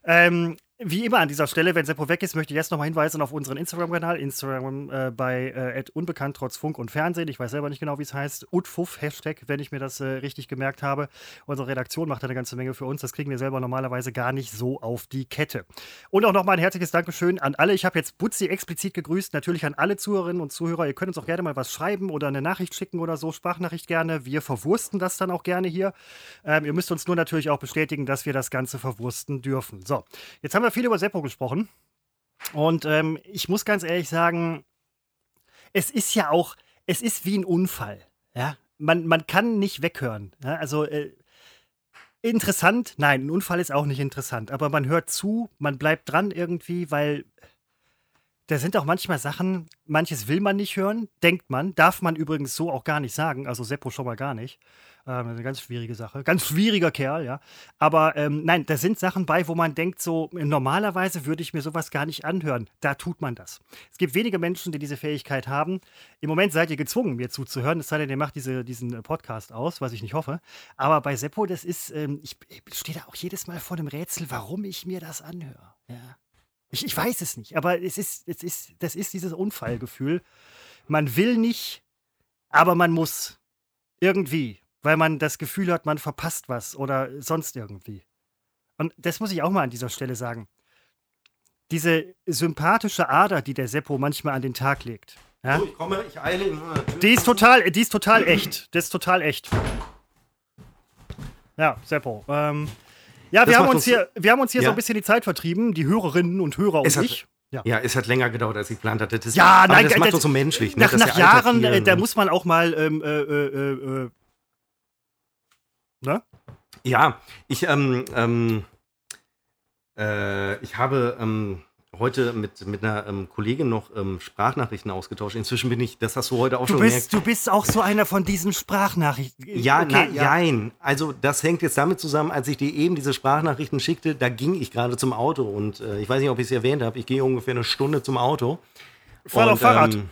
[SPEAKER 2] Ähm, wie immer an dieser Stelle, wenn Seppo weg ist, möchte ich jetzt nochmal hinweisen auf unseren Instagram-Kanal. Instagram äh, bei äh, unbekannt trotz Funk und Fernsehen. Ich weiß selber nicht genau, wie es heißt. Utfuff, Hashtag, wenn ich mir das äh, richtig gemerkt habe. Unsere Redaktion macht eine ganze Menge für uns. Das kriegen wir selber normalerweise gar nicht so auf die Kette. Und auch nochmal ein herzliches Dankeschön an alle. Ich habe jetzt Butzi explizit gegrüßt. Natürlich an alle Zuhörerinnen und Zuhörer. Ihr könnt uns auch gerne mal was schreiben oder eine Nachricht schicken oder so. Sprachnachricht gerne. Wir verwursten das dann auch gerne hier. Ähm, ihr müsst uns nur natürlich auch bestätigen, dass wir das Ganze verwursten dürfen. So, jetzt haben wir viel über Seppo gesprochen. Und ähm, ich muss ganz ehrlich sagen, es ist ja auch, es ist wie ein Unfall. Ja? Man, man kann nicht weghören. Ja? Also äh, interessant, nein, ein Unfall ist auch nicht interessant, aber man hört zu, man bleibt dran irgendwie, weil Da sind auch manchmal Sachen, manches will man nicht hören, denkt man, darf man übrigens so auch gar nicht sagen, also Seppo schon mal gar nicht. Ähm, eine ganz schwierige Sache. Ganz schwieriger Kerl, ja. Aber ähm, nein, da sind Sachen bei, wo man denkt, so normalerweise würde ich mir sowas gar nicht anhören. Da tut man das. Es gibt wenige Menschen, die diese Fähigkeit haben. Im Moment seid ihr gezwungen, mir zuzuhören, es sei denn, ihr macht diese, diesen äh, Podcast aus, was ich nicht hoffe. Aber bei Seppo, das ist, ähm, ich, ich stehe da auch jedes Mal vor dem Rätsel, warum ich mir das anhöre. Ja. Ich, ich weiß es nicht, aber es ist, es ist, das ist dieses Unfallgefühl. Man will nicht, aber man muss. Irgendwie weil man das Gefühl hat, man verpasst was oder sonst irgendwie. Und das muss ich auch mal an dieser Stelle sagen. Diese sympathische Ader, die der Seppo manchmal an den Tag legt. Ja?
[SPEAKER 1] So, ich komme, ich eile.
[SPEAKER 2] Die ist total, die ist total echt. Das ist total echt. Ja, Seppo. Ähm, ja, wir haben, uns hier, wir haben uns hier ja. so ein bisschen die Zeit vertrieben, die Hörerinnen und Hörer
[SPEAKER 1] es
[SPEAKER 2] und
[SPEAKER 1] hat,
[SPEAKER 2] ich.
[SPEAKER 1] Ja. ja. es hat länger gedauert, als ich geplant hatte.
[SPEAKER 2] Das, ja, nein,
[SPEAKER 1] das macht das, so menschlich.
[SPEAKER 2] Ne? Nach, nach Jahren, äh, da muss man auch mal ähm, äh, äh, äh Ne?
[SPEAKER 1] Ja, ich, ähm, ähm, äh, ich habe ähm, heute mit, mit einer ähm, Kollegin noch ähm, Sprachnachrichten ausgetauscht. Inzwischen bin ich, das hast du heute auch
[SPEAKER 2] du
[SPEAKER 1] schon
[SPEAKER 2] bist,
[SPEAKER 1] gemerkt.
[SPEAKER 2] Du bist auch so einer von diesen Sprachnachrichten.
[SPEAKER 1] Ja, okay, na, ja. nein. Also das hängt jetzt damit zusammen, als ich dir eben diese Sprachnachrichten schickte, da ging ich gerade zum Auto und äh, ich weiß nicht, ob ich es erwähnt habe, ich gehe ungefähr eine Stunde zum Auto.
[SPEAKER 2] Fahr auf Fahrrad.
[SPEAKER 1] Ähm,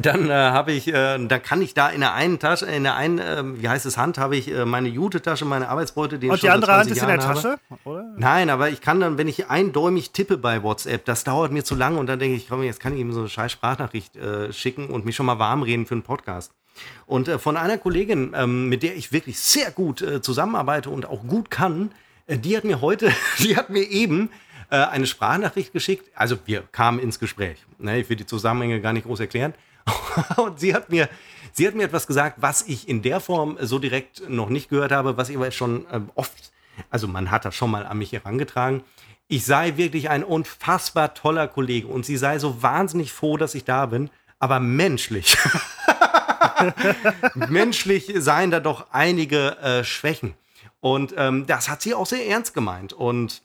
[SPEAKER 1] dann äh, habe ich, äh, da kann ich da in der einen Tasche, in der einen, äh, wie heißt es, Hand, habe ich äh, meine Jute-Tasche, meine Arbeitsbeute.
[SPEAKER 2] Die Und die andere Hand ist Jahren in der Tasche?
[SPEAKER 1] Oder? Nein, aber ich kann dann, wenn ich eindäumig tippe bei WhatsApp, das dauert mir zu lange und dann denke ich, komm, jetzt kann ich ihm so eine scheiß Sprachnachricht äh, schicken und mich schon mal warm reden für einen Podcast. Und äh, von einer Kollegin, ähm, mit der ich wirklich sehr gut zusammenarbeite und auch gut kann, die hat mir heute, [laughs] die hat mir eben eine Sprachnachricht geschickt. Also wir kamen ins Gespräch. Ne, ich will die Zusammenhänge gar nicht groß erklären. [laughs] und sie hat mir, sie hat mir etwas gesagt, was ich in der Form so direkt noch nicht gehört habe, was ich aber schon äh, oft, also man hat das schon mal an mich herangetragen. Ich sei wirklich ein unfassbar toller Kollege und sie sei so wahnsinnig froh, dass ich da bin, aber menschlich. [laughs] menschlich seien da doch einige äh, Schwächen. Und ähm, das hat sie auch sehr ernst gemeint. Und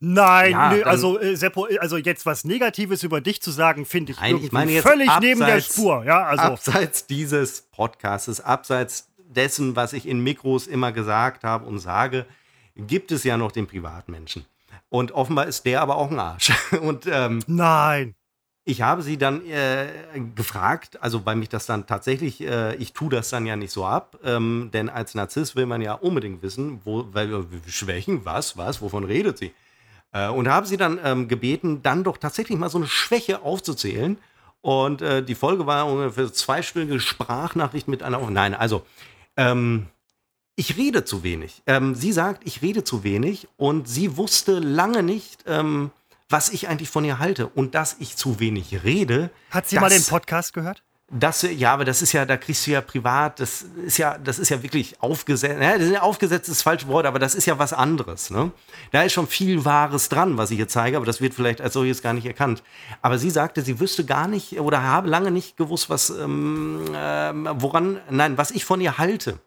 [SPEAKER 2] Nein, ja, nö, also äh, Seppo, äh, also jetzt was Negatives über dich zu sagen, finde ich,
[SPEAKER 1] nein, ich meine jetzt
[SPEAKER 2] völlig
[SPEAKER 1] abseits,
[SPEAKER 2] neben der Spur. Ja, also.
[SPEAKER 1] Abseits dieses Podcasts, abseits dessen, was ich in Mikros immer gesagt habe und sage, gibt es ja noch den Privatmenschen. Und offenbar ist der aber auch ein Arsch. [laughs] Und, ähm,
[SPEAKER 2] nein.
[SPEAKER 1] Ich habe sie dann äh, gefragt, also weil mich das dann tatsächlich, äh, ich tue das dann ja nicht so ab, ähm, denn als Narzisst will man ja unbedingt wissen, wo, weil, Schwächen, was, was, wovon redet sie? Äh, und habe sie dann ähm, gebeten, dann doch tatsächlich mal so eine Schwäche aufzuzählen. Und äh, die Folge war ungefähr zweistündige Sprachnachricht mit einer. Nein, also ähm, ich rede zu wenig. Ähm, sie sagt, ich rede zu wenig und sie wusste lange nicht, ähm, was ich eigentlich von ihr halte und dass ich zu wenig rede.
[SPEAKER 2] Hat sie mal den Podcast gehört?
[SPEAKER 1] Das, ja, aber das ist ja, da kriegst du ja privat, das ist ja, das ist ja wirklich aufgesetzt. Ja, das ist aufgesetzt ist das falsche Wort, aber das ist ja was anderes. Ne? Da ist schon viel Wahres dran, was ich hier zeige, aber das wird vielleicht als solches gar nicht erkannt. Aber sie sagte, sie wüsste gar nicht oder habe lange nicht gewusst, was, ähm, äh, woran, nein, was ich von ihr halte,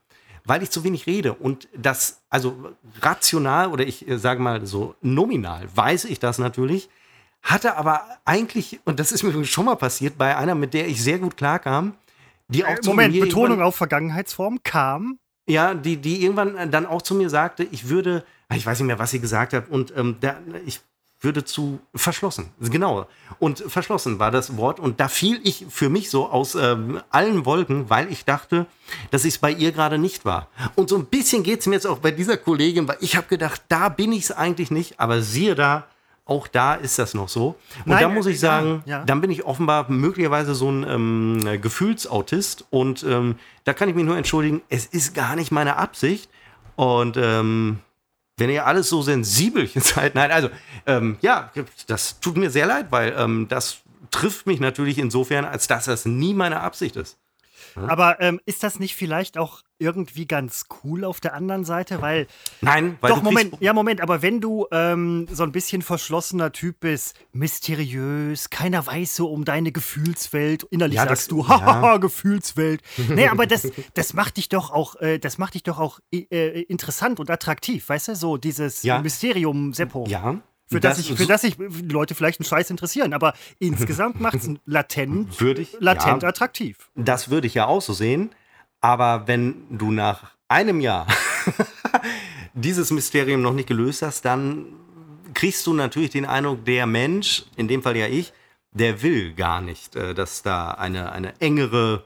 [SPEAKER 1] weil ich zu wenig rede. Und das, also rational oder ich äh, sage mal so nominal, weiß ich das natürlich hatte aber eigentlich, und das ist mir [laughs] schon mal passiert, bei einer, mit der ich sehr gut klarkam, die auch äh,
[SPEAKER 2] Moment, Betonung auf Vergangenheitsform kam.
[SPEAKER 1] Ja, die, die irgendwann dann auch zu mir sagte, ich würde, ah, ich weiß nicht mehr, was sie gesagt hat, und ähm, der, ich würde zu verschlossen. Genau. Und verschlossen war das Wort. Und da fiel ich für mich so aus ähm, allen Wolken, weil ich dachte, dass ich es bei ihr gerade nicht war. Und so ein bisschen geht es mir jetzt auch bei dieser Kollegin, weil ich habe gedacht, da bin ich es eigentlich nicht. Aber siehe da, auch da ist das noch so. Und Nein, da muss ich sagen, ja, ja. dann bin ich offenbar möglicherweise so ein ähm, Gefühlsautist. Und ähm, da kann ich mich nur entschuldigen, es ist gar nicht meine Absicht. Und ähm, wenn ihr alles so sensibel [laughs] seid, nein, also ähm, ja, das tut mir sehr leid, weil ähm, das trifft mich natürlich insofern, als dass das nie meine Absicht ist.
[SPEAKER 2] Aber ähm, ist das nicht vielleicht auch irgendwie ganz cool auf der anderen Seite? Weil.
[SPEAKER 1] Nein,
[SPEAKER 2] weil Doch, Moment, ja, Moment, aber wenn du ähm, so ein bisschen verschlossener Typ bist, mysteriös, keiner weiß so um deine Gefühlswelt, innerlich ja, sagst das, du, haha, ja. Gefühlswelt. nee, aber das, [laughs] das macht dich doch auch, äh, das macht dich doch auch äh, interessant und attraktiv, weißt du? So dieses ja. Mysterium Seppo.
[SPEAKER 1] Ja.
[SPEAKER 2] Für das, das, sich, für das sich Leute vielleicht einen Scheiß interessieren. Aber insgesamt macht es [laughs] latent,
[SPEAKER 1] ich,
[SPEAKER 2] latent ja, attraktiv.
[SPEAKER 1] Das würde ich ja auch so sehen. Aber wenn du nach einem Jahr [laughs] dieses Mysterium noch nicht gelöst hast, dann kriegst du natürlich den Eindruck, der Mensch, in dem Fall ja ich, der will gar nicht, äh, dass da eine, eine engere.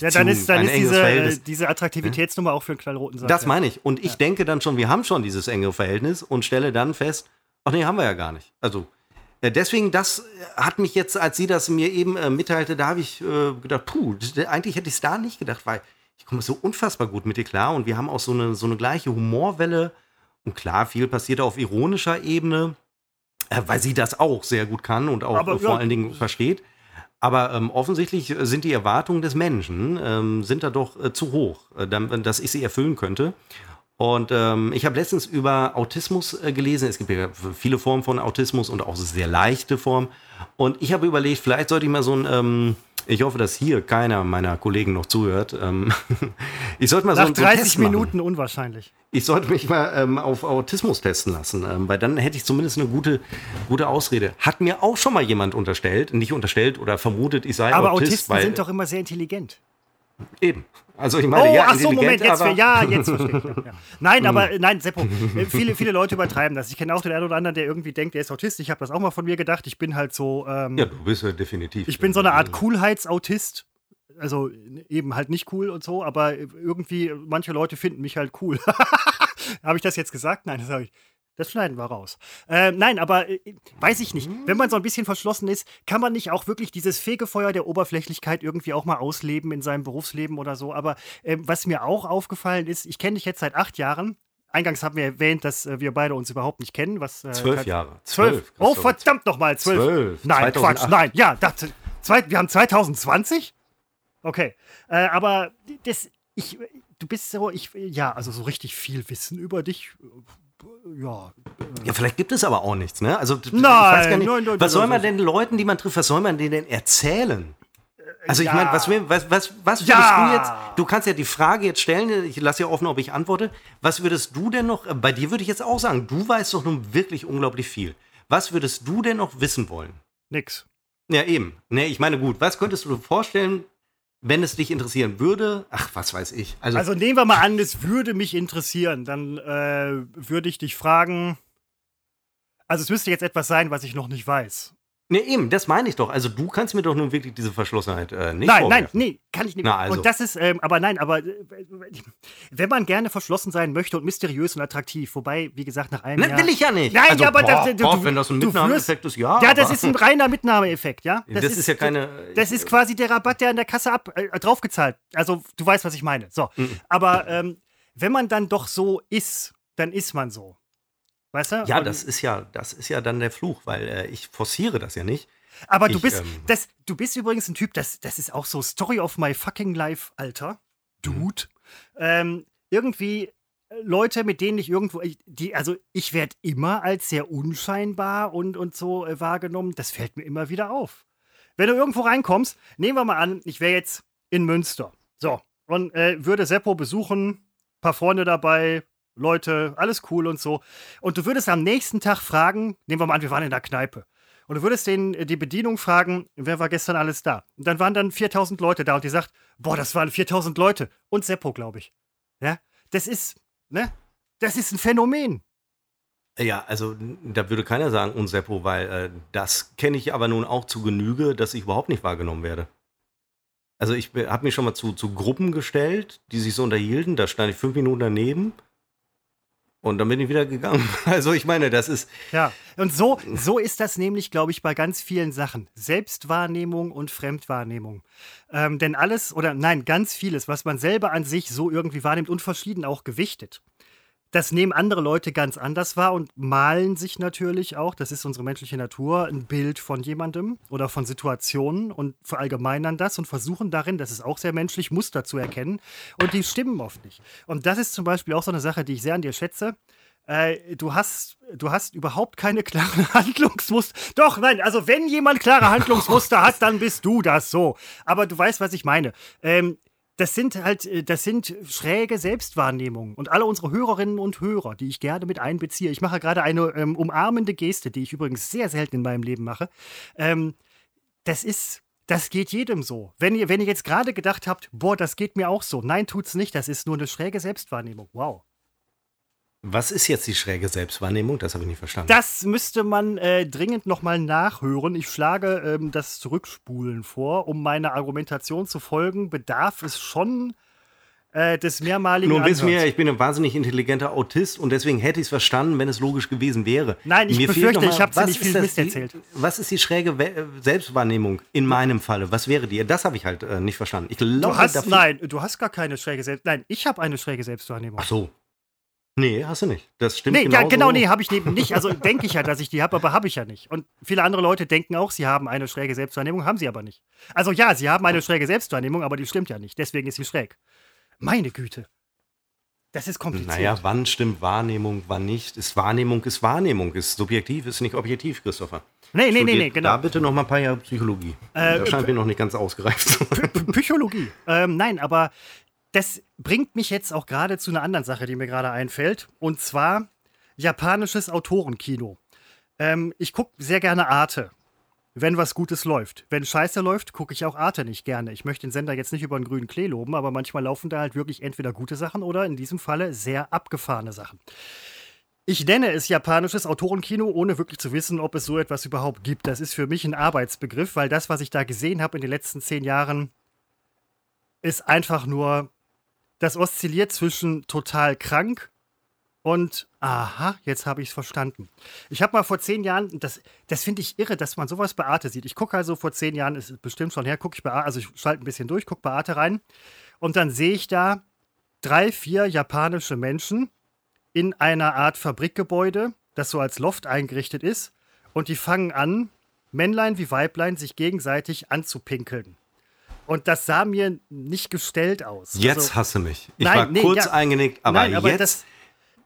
[SPEAKER 2] Ja, dann ist, dann ist diese, äh, diese Attraktivitätsnummer auch für einen knallroten
[SPEAKER 1] Sack. Das meine ich. Und ich ja. denke dann schon, wir haben schon dieses engere Verhältnis und stelle dann fest, ach nee, haben wir ja gar nicht. Also äh, deswegen, das hat mich jetzt, als sie das mir eben äh, mitteilte, da habe ich äh, gedacht, puh, eigentlich hätte ich es da nicht gedacht, weil ich komme so unfassbar gut mit dir klar und wir haben auch so eine, so eine gleiche Humorwelle. Und klar, viel passiert auf ironischer Ebene, äh, weil sie das auch sehr gut kann und auch Aber, vor ja, allen Dingen versteht. Aber ähm, offensichtlich sind die Erwartungen des Menschen ähm, sind da doch äh, zu hoch, äh, dass ich sie erfüllen könnte. Und ähm, ich habe letztens über Autismus äh, gelesen. Es gibt ja viele Formen von Autismus und auch sehr leichte Formen. Und ich habe überlegt, vielleicht sollte ich mal so ein, ähm, ich hoffe, dass hier keiner meiner Kollegen noch zuhört. Ähm, [laughs] ich sollte mal
[SPEAKER 2] Nach
[SPEAKER 1] so,
[SPEAKER 2] so 30 Minuten unwahrscheinlich.
[SPEAKER 1] Ich sollte mich mal ähm, auf Autismus testen lassen, ähm, weil dann hätte ich zumindest eine gute, gute Ausrede. Hat mir auch schon mal jemand unterstellt, nicht unterstellt oder vermutet, ich sei
[SPEAKER 2] Aber
[SPEAKER 1] Autist.
[SPEAKER 2] Autisten weil, sind doch immer sehr intelligent.
[SPEAKER 1] Eben. Also ich meine,
[SPEAKER 2] oh,
[SPEAKER 1] ja,
[SPEAKER 2] ach so, Moment, jetzt, ja, jetzt verstehe ich. Ja. Nein, [laughs] aber nein, Seppo, äh, viele, viele Leute übertreiben das. Ich kenne auch den einen oder anderen, der irgendwie denkt, der ist Autist. Ich habe das auch mal von mir gedacht. Ich bin halt so. Ähm,
[SPEAKER 1] ja, du bist ja definitiv.
[SPEAKER 2] Ich bin so eine Art Coolheitsautist. Also eben halt nicht cool und so, aber irgendwie, manche Leute finden mich halt cool. [laughs] habe ich das jetzt gesagt? Nein, das habe ich. Das schneiden wir raus. Äh, nein, aber äh, weiß ich nicht. Wenn man so ein bisschen verschlossen ist, kann man nicht auch wirklich dieses Fegefeuer der Oberflächlichkeit irgendwie auch mal ausleben in seinem Berufsleben oder so. Aber äh, was mir auch aufgefallen ist, ich kenne dich jetzt seit acht Jahren. Eingangs haben wir erwähnt, dass äh, wir beide uns überhaupt nicht kennen. Was,
[SPEAKER 1] äh, zwölf Jahre.
[SPEAKER 2] Zwölf. Oh, verdammt nochmal. Zwölf. zwölf. Nein, 2008. Quatsch. Nein, ja, das, zwei, wir haben 2020? Okay. Äh, aber das, ich, du bist so, ich, ja, also so richtig viel Wissen über dich ja.
[SPEAKER 1] Äh ja, vielleicht gibt es aber auch nichts, ne? Also,
[SPEAKER 2] nein, nein,
[SPEAKER 1] nein, was soll man denn Leuten, die man trifft, was soll man denen denn erzählen? Also ich ja. meine, was, was, was, was würdest ja. du jetzt, du kannst ja die Frage jetzt stellen, ich lasse ja offen, ob ich antworte, was würdest du denn noch, bei dir würde ich jetzt auch sagen, du weißt doch nun wirklich unglaublich viel. Was würdest du denn noch wissen wollen?
[SPEAKER 2] Nix.
[SPEAKER 1] Ja, eben. Ne, ich meine, gut, was könntest du dir vorstellen, wenn es dich interessieren würde, ach, was weiß ich.
[SPEAKER 2] Also, also nehmen wir mal an, es würde mich interessieren, dann äh, würde ich dich fragen. Also es müsste jetzt etwas sein, was ich noch nicht weiß.
[SPEAKER 1] Nee, eben, das meine ich doch. Also du kannst mir doch nun wirklich diese Verschlossenheit äh, nicht
[SPEAKER 2] Nein,
[SPEAKER 1] vorwerfen.
[SPEAKER 2] nein, nee, kann ich nicht.
[SPEAKER 1] Na, also.
[SPEAKER 2] Und das ist, ähm, aber nein, aber äh, wenn man gerne verschlossen sein möchte und mysteriös und attraktiv, wobei, wie gesagt, nach einem
[SPEAKER 1] ne,
[SPEAKER 2] Jahr...
[SPEAKER 1] will ich ja nicht.
[SPEAKER 2] Nein, also, ja, aber
[SPEAKER 1] boah, das, du, boah, wenn das ein Mitnahmeeffekt ist, ja.
[SPEAKER 2] Ja, das ist ein reiner Mitnahmeeffekt, ja.
[SPEAKER 1] Das, das ist, ist, ja keine...
[SPEAKER 2] Das ist quasi der Rabatt, der an der Kasse ab, äh, draufgezahlt. Also du weißt, was ich meine. So, mhm. aber ähm, wenn man dann doch so ist, dann ist man so. Weißt du?
[SPEAKER 1] Ja, und, das ist ja, das ist ja dann der Fluch, weil äh, ich forciere das ja nicht.
[SPEAKER 2] Aber du ich, bist, ähm, das, du bist übrigens ein Typ, das, das ist auch so Story of my fucking life, Alter. Dude. Ähm, irgendwie äh, Leute, mit denen ich irgendwo, die, also ich werde immer als sehr unscheinbar und, und so äh, wahrgenommen. Das fällt mir immer wieder auf. Wenn du irgendwo reinkommst, nehmen wir mal an, ich wäre jetzt in Münster. So, und äh, würde Seppo besuchen, paar Freunde dabei, Leute, alles cool und so. Und du würdest am nächsten Tag fragen, nehmen wir mal an, wir waren in der Kneipe. Und du würdest den, äh, die Bedienung fragen, wer war gestern alles da? Und dann waren dann 4000 Leute da und die sagt, boah, das waren 4000 Leute. Und Seppo, glaube ich. Ja, das ist, ne? Das ist ein Phänomen.
[SPEAKER 1] Ja, also da würde keiner sagen, und Seppo, weil äh, das kenne ich aber nun auch zu Genüge, dass ich überhaupt nicht wahrgenommen werde. Also ich habe mich schon mal zu, zu Gruppen gestellt, die sich so unterhielten, da stand ich fünf Minuten daneben und dann bin ich wieder gegangen. [laughs] Also ich meine, das ist.
[SPEAKER 2] Ja, und so, so ist das nämlich, glaube ich, bei ganz vielen Sachen. Selbstwahrnehmung und Fremdwahrnehmung. Ähm, denn alles, oder nein, ganz vieles, was man selber an sich so irgendwie wahrnimmt und verschieden auch gewichtet, das nehmen andere Leute ganz anders wahr und malen sich natürlich auch, das ist unsere menschliche Natur, ein Bild von jemandem oder von Situationen und verallgemeinern das und versuchen darin, das ist auch sehr menschlich, Muster zu erkennen und die stimmen oft nicht. Und das ist zum Beispiel auch so eine Sache, die ich sehr an dir schätze. Äh, du hast, du hast überhaupt keine klaren [laughs] Handlungsmuster. Doch, nein, also wenn jemand klare [laughs] Handlungsmuster hat, dann bist du das so. Aber du weißt, was ich meine. Ähm, das sind halt, äh, das sind schräge Selbstwahrnehmungen. Und alle unsere Hörerinnen und Hörer, die ich gerne mit einbeziehe, ich mache gerade eine ähm, umarmende Geste, die ich übrigens sehr selten in meinem Leben mache. Ähm, das ist, das geht jedem so. Wenn ihr, wenn ihr jetzt gerade gedacht habt, boah, das geht mir auch so. Nein, tut's nicht. Das ist nur eine schräge Selbstwahrnehmung. Wow.
[SPEAKER 1] Was ist jetzt die schräge Selbstwahrnehmung? Das habe ich nicht verstanden.
[SPEAKER 2] Das müsste man äh, dringend nochmal nachhören. Ich schlage ähm, das Zurückspulen vor. Um meiner Argumentation zu folgen, bedarf es schon äh, des mehrmaligen
[SPEAKER 1] Nun wissen wir, ich bin ein wahnsinnig intelligenter Autist und deswegen hätte ich es verstanden, wenn es logisch gewesen wäre.
[SPEAKER 2] Nein, ich
[SPEAKER 1] Mir
[SPEAKER 2] befürchte,
[SPEAKER 1] mal,
[SPEAKER 2] ich habe nicht viel
[SPEAKER 1] das-
[SPEAKER 2] Mist erzählt.
[SPEAKER 1] Was ist die schräge We äh, Selbstwahrnehmung in meinem Falle? Was wäre die? Das habe ich halt äh, nicht verstanden. Ich glaube,
[SPEAKER 2] Du hast, nein, du hast gar keine schräge Selbst... Nein, ich habe eine schräge Selbstwahrnehmung.
[SPEAKER 1] Ach so. Nee, hast du nicht. Das stimmt
[SPEAKER 2] Nee, ja,
[SPEAKER 1] genauso.
[SPEAKER 2] genau, nee, habe ich eben nicht. Also denke ich ja, dass ich die habe, aber habe ich ja nicht. Und viele andere Leute denken auch, sie haben eine schräge Selbstwahrnehmung, haben sie aber nicht. Also ja, sie haben eine schräge Selbstwahrnehmung, aber die stimmt ja nicht. Deswegen ist sie schräg. Meine Güte. Das ist kompliziert.
[SPEAKER 1] Naja, wann stimmt Wahrnehmung, wann nicht? Ist Wahrnehmung ist Wahrnehmung, ist subjektiv, ist nicht objektiv, Christopher.
[SPEAKER 2] nee, nee, nee, nee,
[SPEAKER 1] Da
[SPEAKER 2] genau.
[SPEAKER 1] bitte noch mal ein paar Jahre Psychologie.
[SPEAKER 2] Äh,
[SPEAKER 1] das scheint mir noch nicht ganz ausgereift.
[SPEAKER 2] Psychologie. Ähm, nein, aber das bringt mich jetzt auch gerade zu einer anderen Sache, die mir gerade einfällt. Und zwar japanisches Autorenkino. Ähm, ich gucke sehr gerne Arte, wenn was Gutes läuft. Wenn Scheiße läuft, gucke ich auch Arte nicht gerne. Ich möchte den Sender jetzt nicht über den grünen Klee loben, aber manchmal laufen da halt wirklich entweder gute Sachen oder in diesem Falle sehr abgefahrene Sachen. Ich nenne es japanisches Autorenkino, ohne wirklich zu wissen, ob es so etwas überhaupt gibt. Das ist für mich ein Arbeitsbegriff, weil das, was ich da gesehen habe in den letzten zehn Jahren, ist einfach nur, das oszilliert zwischen total krank und aha, jetzt habe ich es verstanden. Ich habe mal vor zehn Jahren, das, das finde ich irre, dass man sowas bei Arte sieht. Ich gucke also vor zehn Jahren, ist bestimmt schon her, gucke ich bei Arte, also ich schalte ein bisschen durch, gucke bei Arte rein und dann sehe ich da drei, vier japanische Menschen in einer Art Fabrikgebäude, das so als Loft eingerichtet ist und die fangen an, Männlein wie Weiblein sich gegenseitig anzupinkeln. Und das sah mir nicht gestellt aus.
[SPEAKER 1] Jetzt
[SPEAKER 2] Also-
[SPEAKER 1] hasse mich. Ich
[SPEAKER 2] Nein,
[SPEAKER 1] war
[SPEAKER 2] nee,
[SPEAKER 1] kurz
[SPEAKER 2] ja.
[SPEAKER 1] eingenickt, aber,
[SPEAKER 2] Nein, aber
[SPEAKER 1] jetzt.
[SPEAKER 2] das,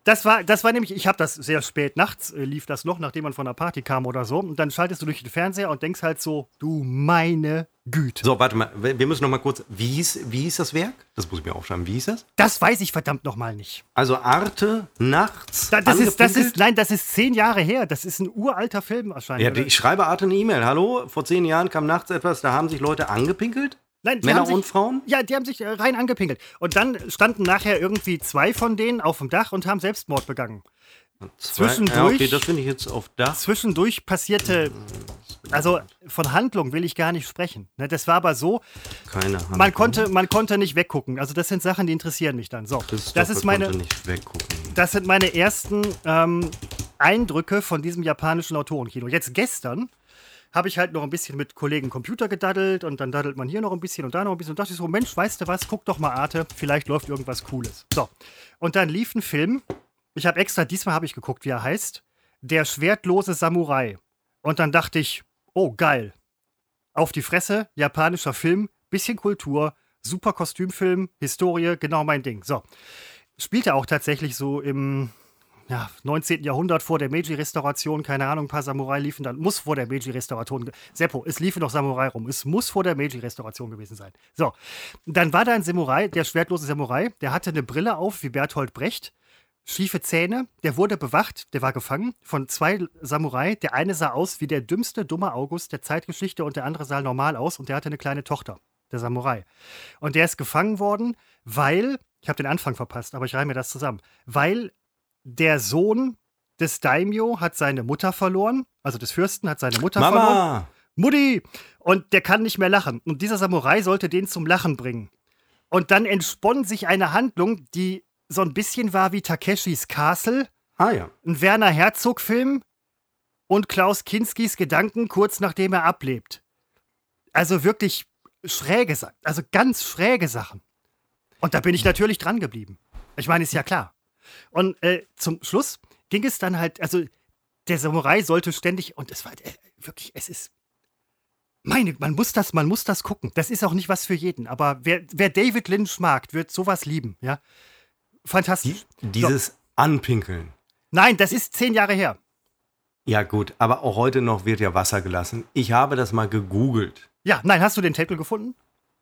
[SPEAKER 2] das war, das war nämlich, ich habe das sehr spät nachts, äh, lief das noch, nachdem man von der Party kam oder so. Und dann schaltest du durch den Fernseher und denkst halt so, du meine Güte.
[SPEAKER 1] so, warte mal, wir müssen noch mal kurz. Wie hieß, wie hieß das Werk? Das muss ich mir aufschreiben. Wie hieß das?
[SPEAKER 2] Das weiß ich verdammt nochmal nicht.
[SPEAKER 1] Also Arte nachts.
[SPEAKER 2] Da, das, ist, das ist, nein, das ist zehn Jahre her. Das ist ein uralter Film wahrscheinlich.
[SPEAKER 1] Ja, ich schreibe Arte eine E-Mail. Hallo, vor zehn Jahren kam nachts etwas, da haben sich Leute angepinkelt?
[SPEAKER 2] Nein,
[SPEAKER 1] Männer
[SPEAKER 2] sich,
[SPEAKER 1] und Frauen?
[SPEAKER 2] Ja, die haben sich äh, rein angepinkelt. Und dann standen nachher irgendwie zwei von denen auf dem Dach und haben Selbstmord begangen.
[SPEAKER 1] Zwei-
[SPEAKER 2] Zwischendurch-
[SPEAKER 1] Ja, okay, das finde ich jetzt auf das.
[SPEAKER 2] Zwischendurch passierte, also von Handlung will ich gar nicht sprechen. Ne, das war aber so,
[SPEAKER 1] Keine Ahnung.
[SPEAKER 2] man konnte, man konnte nicht weggucken. Also das sind Sachen, die interessieren mich dann. So,
[SPEAKER 1] Christopher
[SPEAKER 2] das ist meine, das sind meine ersten ähm, Eindrücke von diesem japanischen Autorenkino. Jetzt gestern habe ich halt noch ein bisschen mit Kollegen Computer gedaddelt und dann daddelt man hier noch ein bisschen und da noch ein bisschen und dachte ich so, Mensch, weißt du was, guck doch mal Arte, vielleicht läuft irgendwas Cooles. So, und dann lief ein Film, ich habe extra, diesmal habe ich geguckt, wie er heißt, Der schwertlose Samurai. Und dann dachte ich, oh geil, auf die Fresse, japanischer Film, bisschen Kultur, super Kostümfilm, Historie, genau mein Ding. So, spielte auch tatsächlich so im ja, 19. Jahrhundert vor der Meiji-Restauration, keine Ahnung, ein paar Samurai liefen dann, muss vor der Meiji-Restauration, Seppo, es liefen noch Samurai rum, es muss vor der Meiji-Restauration gewesen sein. So, dann war da ein Samurai, der schwertlose Samurai, der hatte eine Brille auf, wie Berthold Brecht, schiefe Zähne, der wurde bewacht, der war gefangen von zwei Samurai, der eine sah aus wie der dümmste, dumme August der Zeitgeschichte und der andere sah normal aus und der hatte eine kleine Tochter, der Samurai. Und der ist gefangen worden, weil, ich habe den Anfang verpasst, aber ich reihe mir das zusammen, weil der Sohn des Daimyo hat seine Mutter verloren, also des Fürsten hat seine Mutter verloren.
[SPEAKER 1] Mama!
[SPEAKER 2] Mutti! Und der kann nicht mehr lachen. Und dieser Samurai sollte den zum Lachen bringen. Und dann entspann sich eine Handlung, die so ein bisschen war wie Takeshis Castle,
[SPEAKER 1] Ah ja.
[SPEAKER 2] ein Werner Herzog-Film und Klaus Kinskis Gedanken kurz nachdem er ablebt. Also wirklich schräge Sachen, also ganz schräge Sachen. Und da bin ich natürlich dran geblieben. Ich meine, ist ja klar. Und äh, zum Schluss ging es dann halt, also der Samurai sollte ständig, und es war äh, wirklich, es ist. Meine, man muss das, man muss das gucken. Das ist auch nicht was für jeden. Aber wer, wer David Lynch mag, wird sowas lieben, ja. Fantastisch.
[SPEAKER 1] Die, dieses Anpinkeln.
[SPEAKER 2] Nein, das ist zehn Jahre her.
[SPEAKER 1] Ja, gut, aber auch heute noch wird ja Wasser gelassen. Ich habe das mal gegoogelt.
[SPEAKER 2] Ja, nein, hast du den Titel gefunden?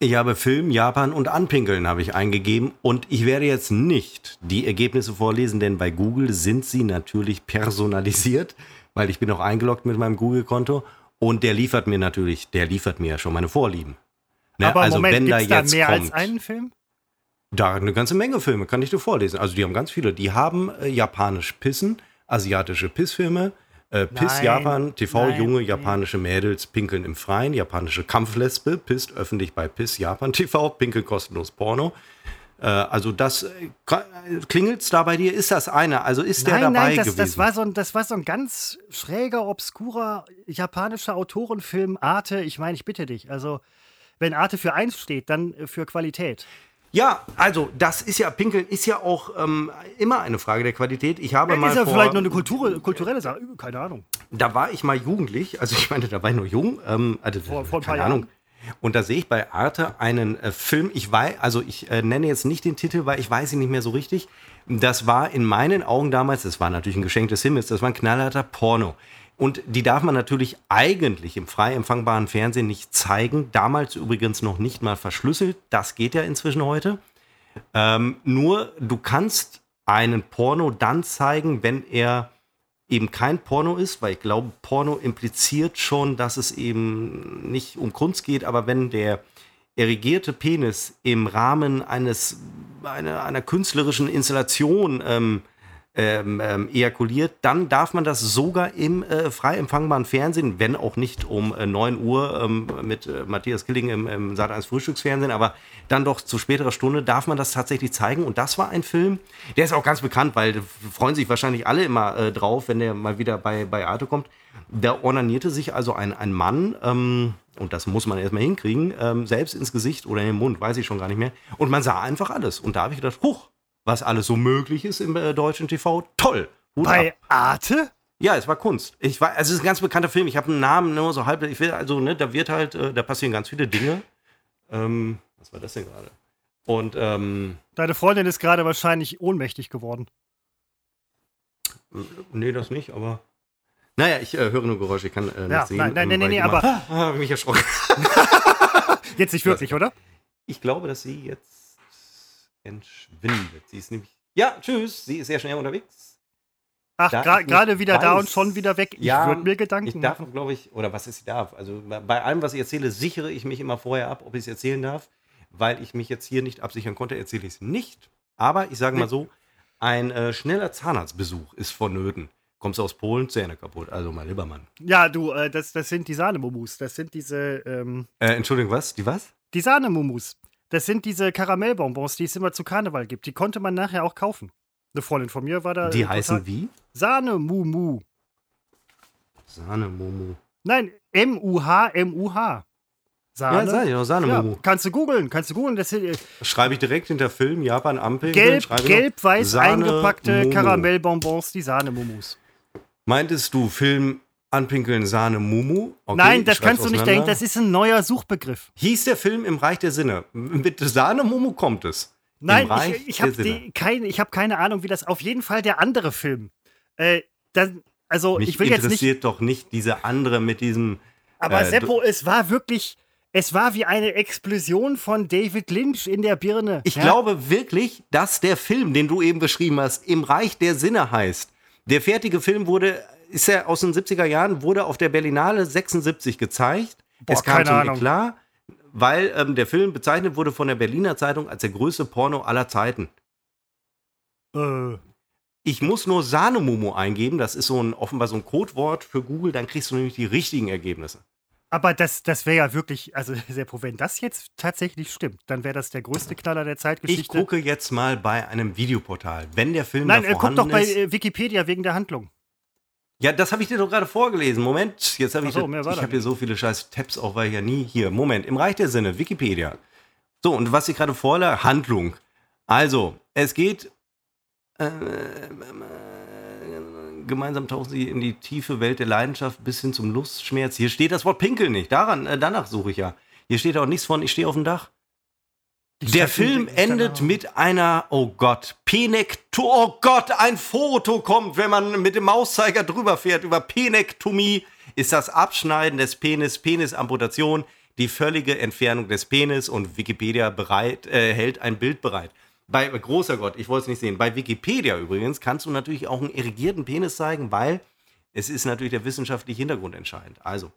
[SPEAKER 1] Ich habe Film, Japan und Anpinkeln habe ich eingegeben und ich werde jetzt nicht die Ergebnisse vorlesen, denn bei Google sind sie natürlich personalisiert, weil ich bin auch eingeloggt mit meinem Google-Konto und der liefert mir natürlich, der liefert mir ja schon meine Vorlieben.
[SPEAKER 2] Ne? Aber also Moment, wenn da jetzt da mehr kommt, als einen Film?
[SPEAKER 1] Da eine ganze Menge Filme, kann ich dir vorlesen. Also die haben ganz viele. Die haben äh, japanisch Pissen, asiatische Pissfilme, äh, Piss nein, Japan, TV nein, junge japanische Mädels pinkeln im Freien, japanische Kampflesbe, pisst öffentlich bei Piss Japan TV, pinkeln kostenlos Porno. Äh, also das äh, klingelt's da bei dir? Ist das einer? Also ist nein, der dabei
[SPEAKER 2] nein, das,
[SPEAKER 1] gewesen?
[SPEAKER 2] Das war, so ein, das war so ein ganz schräger, obskurer japanischer Autorenfilm Arte. Ich meine, ich bitte dich. Also wenn Arte für eins steht, dann für Qualität.
[SPEAKER 1] Ja, also das ist ja, Pinkeln ist ja auch ähm, immer eine Frage der Qualität. Ich habe ja, mal.
[SPEAKER 2] Ist ja
[SPEAKER 1] vor,
[SPEAKER 2] vielleicht nur eine Kultur, kulturelle Sache, keine Ahnung.
[SPEAKER 1] Da war ich mal jugendlich, also ich meine, da war ich nur jung, ähm, also, vor, vor keine Ahnung. Und da sehe ich bei Arte einen äh, Film, ich weiß, also ich äh, nenne jetzt nicht den Titel, weil ich weiß ihn nicht mehr so richtig. Das war in meinen Augen damals, das war natürlich ein Geschenk des Himmels, das war ein knallharter Porno. Und die darf man natürlich eigentlich im frei empfangbaren Fernsehen nicht zeigen. Damals übrigens noch nicht mal verschlüsselt. Das geht ja inzwischen heute. Ähm, nur du kannst einen Porno dann zeigen, wenn er eben kein Porno ist, weil ich glaube, Porno impliziert schon, dass es eben nicht um Kunst geht, aber wenn der erigierte Penis im Rahmen eines einer, einer künstlerischen Installation ähm, ähm, ähm, ejakuliert, dann darf man das sogar im äh, frei empfangbaren Fernsehen, wenn auch nicht um äh, 9 Uhr ähm, mit äh, Matthias Killing im, im Sat 1 Frühstücksfernsehen, aber dann doch zu späterer Stunde darf man das tatsächlich zeigen. Und das war ein Film, der ist auch ganz bekannt, weil freuen sich wahrscheinlich alle immer äh, drauf, wenn der mal wieder bei, bei Arte kommt. Da ornanierte sich also ein, ein Mann, ähm, und das muss man erstmal hinkriegen, ähm, selbst ins Gesicht oder in den Mund, weiß ich schon gar nicht mehr. Und man sah einfach alles. Und da habe ich gedacht, huch, was alles so möglich ist im äh, deutschen TV. Toll.
[SPEAKER 2] Hut Bei ab. Arte?
[SPEAKER 1] Ja, es war Kunst. Ich war, also es ist ein ganz bekannter Film. Ich habe einen Namen nur so halb. Ich will, also, ne, da wird halt, äh, da passieren ganz viele Dinge. Ähm, was war das denn gerade? Und ähm,
[SPEAKER 2] Deine Freundin ist gerade wahrscheinlich ohnmächtig geworden.
[SPEAKER 1] Nee, das nicht, aber. Naja, ich äh, höre nur Geräusche, ich kann äh, nicht ja, sehen.
[SPEAKER 2] Nein, nein, nein, nee, aber.
[SPEAKER 1] Ah, [laughs] habe mich erschrocken. [laughs]
[SPEAKER 2] jetzt nicht wirklich, oder?
[SPEAKER 1] Ich glaube, dass sie jetzt entschwindet. Sie ist nämlich. Ja, tschüss. Sie ist sehr schnell unterwegs.
[SPEAKER 2] Ach, gerade gra wieder weiß. da und schon wieder weg.
[SPEAKER 1] Ich ja, würde mir Gedanken Ich darf, glaube ich, oder was ist sie darf? Also bei allem, was ich erzähle, sichere ich mich immer vorher ab, ob ich es erzählen darf. Weil ich mich jetzt hier nicht absichern konnte, erzähle ich es nicht. Aber ich sage mal so, ein äh, schneller Zahnarztbesuch ist vonnöten. Kommst aus Polen, Zähne kaputt. Also mein lieber Mann.
[SPEAKER 2] Ja, du, äh, das, das sind die Sahnemumus. Das sind diese. Ähm
[SPEAKER 1] äh, Entschuldigung, was? Die was?
[SPEAKER 2] Die Sahnemumus. Das sind diese Karamellbonbons, die es immer zu Karneval gibt. Die konnte man nachher auch kaufen. Eine Freundin von mir war da.
[SPEAKER 1] Die heißen wie?
[SPEAKER 2] Sahne Mumu.
[SPEAKER 1] Sahne Mumu.
[SPEAKER 2] Nein, M-U-H, M-U-H.
[SPEAKER 1] Sahne. Ja, doch, Sahne ja,
[SPEAKER 2] Kannst du googeln, kannst du googeln.
[SPEAKER 1] Äh, Schreibe ich direkt hinter Film, Japan, Ampel.
[SPEAKER 2] Gelb, gelb-weiß eingepackte Karamellbonbons, die Sahne-Mumus.
[SPEAKER 1] Meintest du Film Anpinkeln, Sahne, Mumu.
[SPEAKER 2] Okay, Nein, das kannst du nicht denken, das ist ein neuer Suchbegriff.
[SPEAKER 1] Hieß der Film im Reich der Sinne? Mit Sahne, Mumu kommt es.
[SPEAKER 2] Nein, ich, ich habe kein, hab keine Ahnung, wie das. Auf jeden Fall der andere Film. Äh, dann, also,
[SPEAKER 1] Mich
[SPEAKER 2] ich will jetzt
[SPEAKER 1] nicht. interessiert doch nicht diese andere mit diesem.
[SPEAKER 2] Aber äh, Seppo, es war wirklich. Es war wie eine Explosion von David Lynch in der Birne.
[SPEAKER 1] Ich ja? glaube wirklich, dass der Film, den du eben beschrieben hast, im Reich der Sinne heißt. Der fertige Film wurde ist ja aus den 70er Jahren, wurde auf der Berlinale 76 gezeigt. Boah, es kam zum klar, weil ähm, der Film bezeichnet wurde von der Berliner Zeitung als der größte Porno aller Zeiten. Äh. Ich muss nur Sahnemomo eingeben, das ist so ein offenbar so ein Codewort für Google, dann kriegst du nämlich die richtigen Ergebnisse.
[SPEAKER 2] Aber das, das wäre ja wirklich, also [laughs] Seppo, wenn das jetzt tatsächlich stimmt, dann wäre das der größte Knaller der Zeitgeschichte.
[SPEAKER 1] Ich gucke jetzt mal bei einem Videoportal, wenn der Film
[SPEAKER 2] Nein,
[SPEAKER 1] da
[SPEAKER 2] guck doch bei äh, Wikipedia wegen der Handlung.
[SPEAKER 1] Ja, das habe ich dir doch gerade vorgelesen. Moment, jetzt habe ich. So, ich habe hier so viele scheiß Tabs auch, weil ich ja nie hier. Moment, im Reich der Sinne, Wikipedia. So, und was ich gerade vorlage, Handlung. Also, es geht. Äh, gemeinsam tauchen sie in die tiefe Welt der Leidenschaft bis hin zum Lustschmerz. Hier steht das Wort Pinkel nicht. Daran, äh, danach suche ich ja. Hier steht auch nichts von, ich stehe auf dem Dach. Der Film endet mit einer, oh Gott, Penektomie. Oh Gott, ein Foto kommt, wenn man mit dem Mauszeiger drüber fährt über Penektomie. Ist das Abschneiden des Penis, Penisamputation. die völlige Entfernung des Penis und Wikipedia bereit, äh, hält ein Bild bereit. Bei großer Gott, ich wollte es nicht sehen. Bei Wikipedia übrigens kannst du natürlich auch einen erigierten Penis zeigen, weil es ist natürlich der wissenschaftliche Hintergrund entscheidend. Also,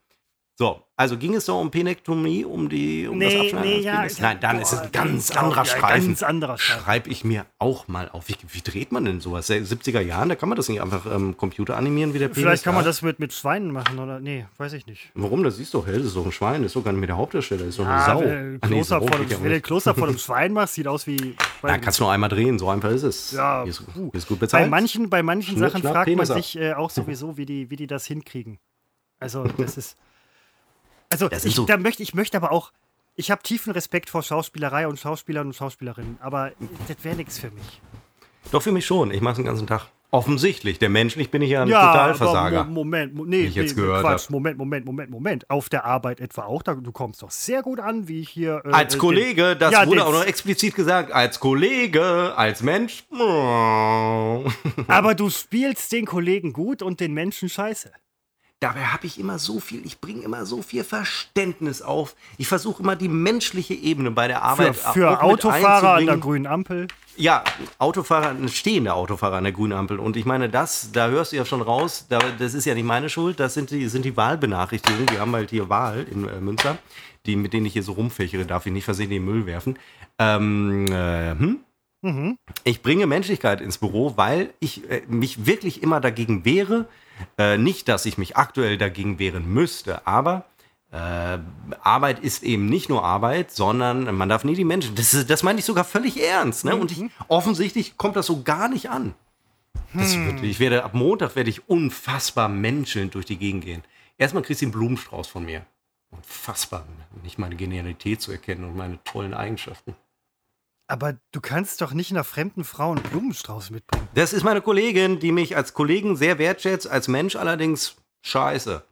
[SPEAKER 1] so, also ging es doch um Penektomie, um die um
[SPEAKER 2] Nee,
[SPEAKER 1] das Abschneiden
[SPEAKER 2] nee,
[SPEAKER 1] des
[SPEAKER 2] ja,
[SPEAKER 1] Penis? Nein, dann
[SPEAKER 2] boah,
[SPEAKER 1] ist es ein ganz anderer
[SPEAKER 2] ja,
[SPEAKER 1] Streifen.
[SPEAKER 2] ganz anderer Streifen.
[SPEAKER 1] Schreibe ich mir auch mal auf. Wie, wie dreht man denn sowas? 70er Jahren, da kann man das nicht einfach ähm, Computer animieren wie der Penis.
[SPEAKER 2] Vielleicht kann man
[SPEAKER 1] Ja.
[SPEAKER 2] das mit, mit Schweinen machen, oder? Nee, weiß ich nicht.
[SPEAKER 1] Warum? Das siehst du doch hell, das ist doch ein Schwein, das ist doch gar nicht mehr der Hauptdarsteller, das ist doch eine
[SPEAKER 2] Ah,
[SPEAKER 1] Sau.
[SPEAKER 2] wenn
[SPEAKER 1] Ah,
[SPEAKER 2] du
[SPEAKER 1] nee, Sau
[SPEAKER 2] vor
[SPEAKER 1] ja
[SPEAKER 2] dem- wenn du. Close-up vor dem [laughs] Schwein machst, sieht aus wie.
[SPEAKER 1] Ja, kannst du nur einmal drehen, so einfach ist es.
[SPEAKER 2] Ja,
[SPEAKER 1] Hier ist, hier ist gut
[SPEAKER 2] bei
[SPEAKER 1] bezahlt.
[SPEAKER 2] manchen, bei manchen Sachen
[SPEAKER 1] schnapp,
[SPEAKER 2] fragt man
[SPEAKER 1] Penis ab.
[SPEAKER 2] sich äh, auch sowieso, wie die, wie die das hinkriegen. Also, das ist. [laughs] Also, ich,
[SPEAKER 1] so-
[SPEAKER 2] da möchte, ich möchte aber auch. Ich habe tiefen Respekt vor Schauspielerei und Schauspielern und Schauspielerinnen, aber das wäre nichts für mich.
[SPEAKER 1] Doch für mich schon, ich mache den ganzen Tag. Offensichtlich, der menschlich bin ich ja ein
[SPEAKER 2] Ja,
[SPEAKER 1] Totalversager.
[SPEAKER 2] aber Mo Moment, Mo nee,
[SPEAKER 1] ich jetzt
[SPEAKER 2] nee,
[SPEAKER 1] gehört
[SPEAKER 2] Quatsch,
[SPEAKER 1] hab.
[SPEAKER 2] Moment, Moment, Moment, Moment. Auf der Arbeit etwa auch, da, du kommst doch sehr gut an, wie ich hier. äh,
[SPEAKER 1] Als
[SPEAKER 2] äh,
[SPEAKER 1] Kollege,
[SPEAKER 2] den-
[SPEAKER 1] das
[SPEAKER 2] ja,
[SPEAKER 1] wurde auch noch explizit gesagt, als Kollege, als Mensch. [laughs]
[SPEAKER 2] Aber du spielst den Kollegen gut und den Menschen scheiße.
[SPEAKER 1] Dabei habe ich immer so viel, ich bringe immer so viel Verständnis auf. Ich versuche immer die menschliche Ebene bei der
[SPEAKER 2] Für,
[SPEAKER 1] Arbeit
[SPEAKER 2] für
[SPEAKER 1] mit
[SPEAKER 2] Autofahrer an der grünen Ampel.
[SPEAKER 1] Ja, Autofahrer, ein stehender Autofahrer an der grünen Ampel. Und ich meine, das, da hörst du ja schon raus, da, das ist ja nicht meine Schuld, das sind die, sind die Wahlbenachrichtigungen. Wir haben halt hier Wahl in äh, Münster, die, mit denen ich hier so rumfächere, darf ich nicht versehentlich in den Müll werfen. Ähm, äh, hm?
[SPEAKER 2] Mhm.
[SPEAKER 1] Ich bringe Menschlichkeit ins Büro, weil ich äh, mich wirklich immer dagegen wehre. Äh, nicht, dass ich mich aktuell dagegen wehren müsste, aber äh, Arbeit ist eben nicht nur Arbeit, sondern man darf nie die Menschen. Das, ist, das meine ich sogar völlig ernst. Ne? Und ich, offensichtlich kommt das so gar nicht an. Das wird, ich werde ab Montag werde ich unfassbar menschelnd durch die Gegend gehen. Erstmal kriegst du einen Blumenstrauß von mir. Unfassbar, nicht meine Genialität zu erkennen und meine tollen Eigenschaften.
[SPEAKER 2] Aber du kannst doch nicht einer fremden Frau einen Blumenstrauß mitbringen.
[SPEAKER 1] Das ist meine Kollegin, die mich als Kollegen sehr wertschätzt, als Mensch allerdings scheiße.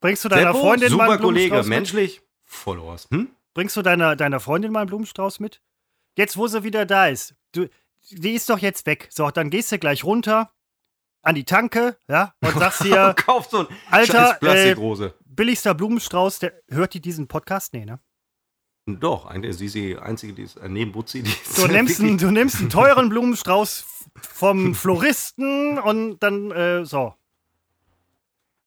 [SPEAKER 2] Bringst du deiner
[SPEAKER 1] Seppo,
[SPEAKER 2] Freundin mal einen
[SPEAKER 1] Kollege,
[SPEAKER 2] Blumenstrauß mit?
[SPEAKER 1] menschlich, Followers. Hm?
[SPEAKER 2] Bringst du deiner, deiner Freundin mal einen Blumenstrauß mit? Jetzt, wo sie wieder da ist. Du, die ist doch jetzt weg. So, dann gehst du gleich runter an die Tanke, ja, und sagst [laughs] hier,
[SPEAKER 1] Kauf so ein
[SPEAKER 2] Alter,
[SPEAKER 1] Plastikrose.
[SPEAKER 2] billigster Blumenstrauß, der hört die diesen Podcast? Nee, ne?
[SPEAKER 1] Doch, eigentlich ist sie die einzige, die ist äh, neben Butzi, die ist
[SPEAKER 2] Du [laughs] nimmst, einen, du nimmst einen teuren Blumenstrauß vom Floristen und dann, äh, so.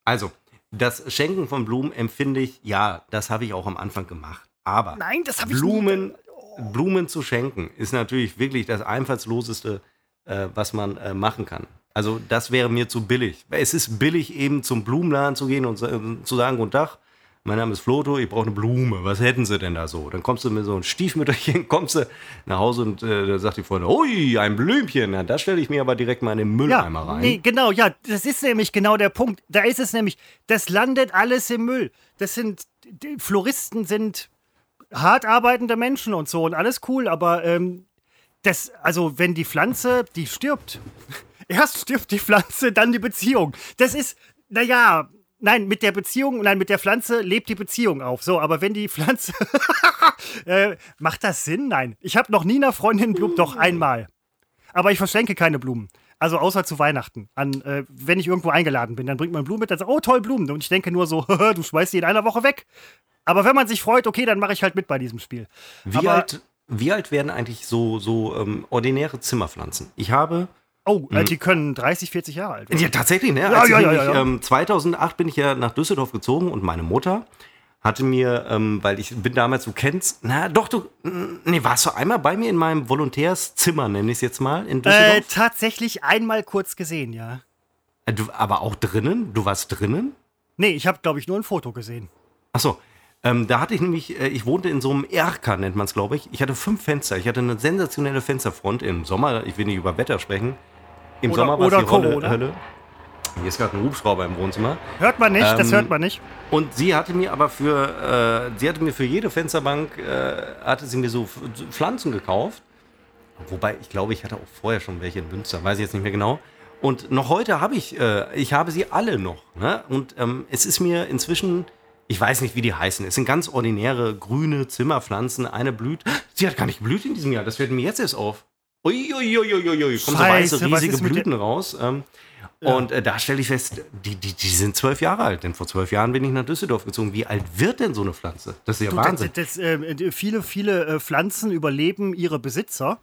[SPEAKER 1] Also, das Schenken von Blumen empfinde ich, ja, das habe ich auch am Anfang gemacht. Aber
[SPEAKER 2] Nein, das habe ich
[SPEAKER 1] Blumen, Blumen zu schenken ist natürlich wirklich das einfallsloseste, äh, was man äh, machen kann. Also das wäre mir zu billig. Es ist billig, eben zum Blumenladen zu gehen und sa- zu sagen, guten Tag, mein Name ist Floto, ich brauche eine Blume. Was hätten Sie denn da so? Dann kommst du mit so einem Stiefmütterchen, kommst du nach Hause und äh, da sagt die Freundin, ui, ein Blümchen. Na, das stelle ich mir aber direkt mal in den Mülleimer rein.
[SPEAKER 2] Nee, genau, ja, das ist nämlich genau der Punkt. Da ist es nämlich, das landet alles im Müll. Das sind, Floristen sind hart arbeitende Menschen und so und alles cool, aber ähm, das, also wenn die Pflanze, die stirbt, [laughs] erst stirbt die Pflanze, dann die Beziehung. Das ist, naja, nein, mit der Beziehung, nein, mit der Pflanze lebt die Beziehung auf. So, aber wenn die Pflanze, [laughs] äh, macht das Sinn? Nein. Ich habe noch nie einer Freundin Blumen, doch einmal. Aber ich verschenke keine Blumen. Also außer zu Weihnachten. An, äh, wenn ich irgendwo eingeladen bin, dann bringt man Blumen mit, dann sagt, oh toll, Blumen. Und ich denke nur so, [laughs] du schmeißt die in einer Woche weg. Aber wenn man sich freut, okay, dann mache ich halt mit bei diesem Spiel.
[SPEAKER 1] Wie,
[SPEAKER 2] aber-
[SPEAKER 1] alt, wie alt werden eigentlich so, so ähm, ordinäre Zimmerpflanzen? Ich habe
[SPEAKER 2] Oh, äh, die können 30, 40 Jahre alt werden.
[SPEAKER 1] Ja, tatsächlich, ne?
[SPEAKER 2] Ja, ja,
[SPEAKER 1] ich
[SPEAKER 2] ja, ja.
[SPEAKER 1] Ähm, 2008 bin ich ja nach Düsseldorf gezogen und meine Mutter hatte mir, ähm, weil ich bin damals, du kennst, na doch, du, mm, nee, warst du einmal bei mir in meinem Volontärszimmer, nenne ich es jetzt mal, in
[SPEAKER 2] Äh,
[SPEAKER 1] Düsseldorf?
[SPEAKER 2] tatsächlich einmal kurz gesehen, ja.
[SPEAKER 1] Äh, du, aber auch drinnen? Du warst drinnen?
[SPEAKER 2] Nee, ich habe, glaube ich, nur ein Foto gesehen.
[SPEAKER 1] Achso, ähm, da hatte ich nämlich, äh, ich wohnte in so einem Erker, nennt man es, glaube ich. Ich hatte fünf Fenster. Ich hatte eine sensationelle Fensterfront im Sommer. Ich will nicht über Wetter sprechen. Im
[SPEAKER 2] Oder-
[SPEAKER 1] Sommer war es
[SPEAKER 2] oder
[SPEAKER 1] die
[SPEAKER 2] Corona.
[SPEAKER 1] Hölle. Hier ist gerade ein Hubschrauber im Wohnzimmer.
[SPEAKER 2] Hört man nicht, das
[SPEAKER 1] Ähm,
[SPEAKER 2] hört man nicht.
[SPEAKER 1] Und sie hatte mir aber für, äh, sie hatte mir für jede Fensterbank, äh, hatte sie mir so Pflanzen gekauft. Wobei, ich glaube, ich hatte auch vorher schon welche in Münster, weiß ich jetzt nicht mehr genau. Und noch heute habe ich, äh, ich habe sie alle noch. Ne? Und ähm, es ist mir inzwischen, ich weiß nicht, wie die heißen. Es sind ganz ordinäre grüne Zimmerpflanzen. Eine blüht. Sie hat gar nicht geblüht in diesem Jahr. Das fällt mir jetzt erst auf. Uiuiuiui, kommen so
[SPEAKER 2] Scheiße,
[SPEAKER 1] weiße,
[SPEAKER 2] was
[SPEAKER 1] riesige Blüten raus. Ähm, Ja. Und äh, da stelle ich fest, die, die, die sind zwölf Jahre alt. Denn vor zwölf Jahren bin ich nach Düsseldorf gezogen. Wie alt wird denn so eine Pflanze? Das ist ja du, Wahnsinn.
[SPEAKER 2] Das, das, äh, viele, viele äh, Pflanzen überleben ihre Besitzer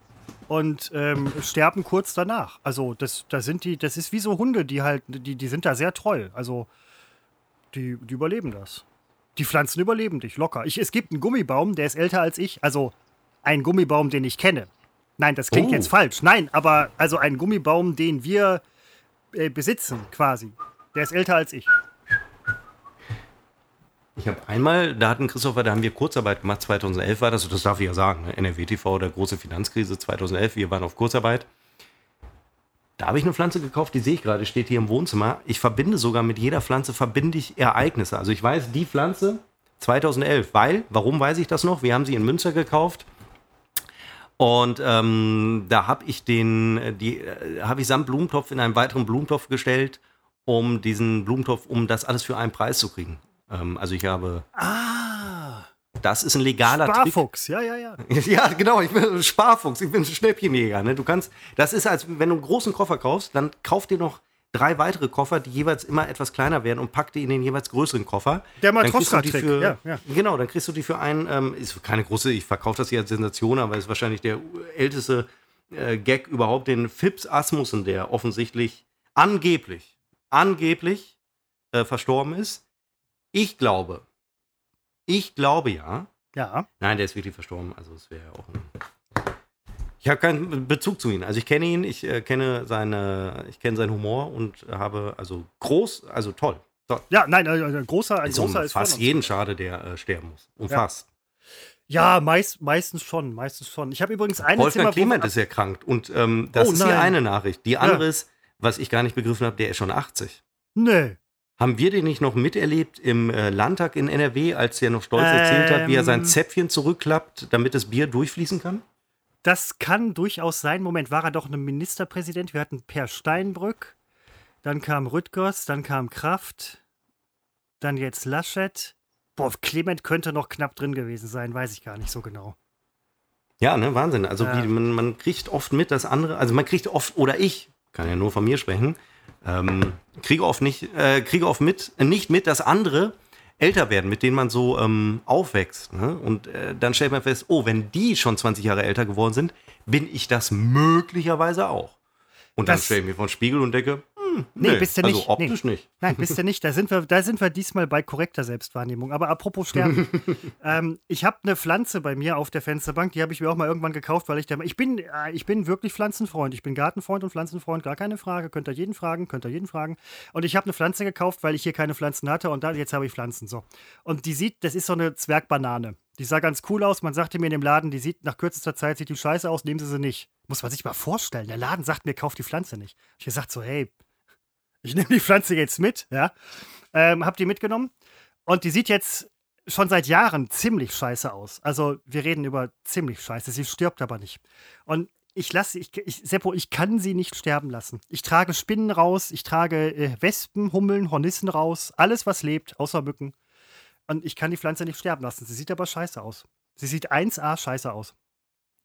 [SPEAKER 2] und ähm, sterben kurz danach. Also das, das sind die, das ist wie so Hunde, die halt, die, die sind da sehr treu. Also die, die überleben das. Die Pflanzen überleben dich locker. Ich, es gibt einen Gummibaum, der ist älter als ich. Also ein Gummibaum, den ich kenne. Nein, das klingt oh. jetzt falsch. Nein, aber also ein Gummibaum, den wir äh, besitzen, quasi. Der ist älter als ich.
[SPEAKER 1] Ich habe einmal, da hatten Christopher, da haben wir Kurzarbeit gemacht, 2011 war das, das darf ich ja sagen, ne? NRW-TV, der große Finanzkrise 2011, wir waren auf Kurzarbeit. Da habe ich eine Pflanze gekauft, die sehe ich gerade, steht hier im Wohnzimmer. Ich verbinde sogar mit jeder Pflanze, verbinde ich Ereignisse. Also ich weiß, die Pflanze 2011, weil, warum weiß ich das noch? Wir haben sie in Münster gekauft. Und ähm, da habe ich den, die, äh, habe ich samt Blumentopf in einen weiteren Blumentopf gestellt, um diesen Blumentopf, um das alles für einen Preis zu kriegen. Ähm, also ich habe.
[SPEAKER 2] Ah!
[SPEAKER 1] Das ist ein legaler
[SPEAKER 2] Sparfuchs, Trick. ja, ja, ja. [laughs]
[SPEAKER 1] ja, genau, ich bin Sparfuchs, ich bin Schnäppchenjäger. Ne? Du kannst, das ist als wenn du einen großen Koffer kaufst, dann kauf dir noch drei weitere Koffer, die jeweils immer etwas kleiner werden und pack die in den jeweils größeren Koffer.
[SPEAKER 2] Der Matroska-Trick, ja, ja.
[SPEAKER 1] Genau, dann kriegst du die für einen, ähm, ist keine große, ich verkaufe das hier als Sensation, aber ist wahrscheinlich der älteste äh, Gag überhaupt, den Phipps Asmussen, der offensichtlich angeblich, angeblich äh, verstorben ist. Ich glaube, ich glaube ja.
[SPEAKER 2] Ja.
[SPEAKER 1] Nein, der ist wirklich verstorben, also es wäre auch ein ich habe keinen Bezug zu ihm. Also ich kenne ihn, ich äh, kenne seine, ich kenne seinen Humor und habe also groß, also toll. toll.
[SPEAKER 2] Ja, nein, ein äh, großer, ein
[SPEAKER 1] also
[SPEAKER 2] großer
[SPEAKER 1] ist fast jeden schade, der äh, sterben muss. Und Ja.
[SPEAKER 2] Ja, meist, meistens schon, meistens schon. Ich habe übrigens eine
[SPEAKER 1] Wolfgang Zimmer, Clement ist erkrankt und ähm, das oh, ist die eine Nachricht. Die andere ja. ist, was ich gar nicht begriffen habe, der ist schon 80.
[SPEAKER 2] Nee.
[SPEAKER 1] Haben wir den nicht noch miterlebt im äh, Landtag in NRW, als er noch stolz ähm, erzählt hat, wie er sein ähm. Zäpfchen zurückklappt, damit das Bier durchfließen kann?
[SPEAKER 2] Das kann durchaus sein. Moment, war er doch ein Ministerpräsident? Wir hatten Per Steinbrück, dann kam Rüttgers, dann kam Kraft, dann jetzt Laschet. Boah, Clement könnte noch knapp drin gewesen sein, weiß ich gar nicht so genau.
[SPEAKER 1] Ja, ne, Wahnsinn. Also ja. wie, man, man, kriegt oft mit, dass andere, also man kriegt oft, oder ich, kann ja nur von mir sprechen, ähm, kriege oft nicht, äh, kriege oft mit, nicht mit, dass andere älter werden, mit denen man so ähm, aufwächst. Ne? Und äh, dann stellt man fest, oh, wenn die schon 20 Jahre älter geworden sind, bin ich das möglicherweise auch. Und das, dann stelle ich mir vor den Spiegel und denke, hm, nee, nee, bist du nicht. Also optisch
[SPEAKER 2] nee.
[SPEAKER 1] nicht.
[SPEAKER 2] Nein, bist du nicht. Da sind wir, da sind wir diesmal bei korrekter Selbstwahrnehmung. Aber apropos Sterben. [laughs] ähm, ich habe eine Pflanze bei mir auf der Fensterbank, die habe ich mir auch mal irgendwann gekauft, weil ich der, ich bin, äh, ich bin wirklich Pflanzenfreund. Ich bin Gartenfreund und Pflanzenfreund, gar keine Frage. Könnt ihr jeden fragen, könnt ihr jeden fragen. Und ich habe eine Pflanze gekauft, weil ich hier keine Pflanzen hatte und da, jetzt habe ich Pflanzen. So. Und die sieht, das ist so eine Zwergbanane. Die sah ganz cool aus. Man sagte mir in dem Laden, die sieht nach kürzester Zeit sieht die scheiße aus, nehmen Sie sie nicht. Muss man sich mal vorstellen. Der Laden sagt mir, kauf die Pflanze nicht. Ich gesagt so, hey, ich nehme die Pflanze jetzt mit, ja. Ähm, hab die mitgenommen. Und die sieht jetzt schon seit Jahren ziemlich scheiße aus. Also, wir reden über ziemlich scheiße. Sie stirbt aber nicht. Und ich lasse, ich, ich, Seppo, ich kann sie nicht sterben lassen. Ich trage Spinnen raus, ich trage äh, Wespen, Hummeln, Hornissen raus, alles, was lebt, außer Mücken. Und ich kann die Pflanze nicht sterben lassen. Sie sieht aber scheiße aus. Sie sieht 1A scheiße aus.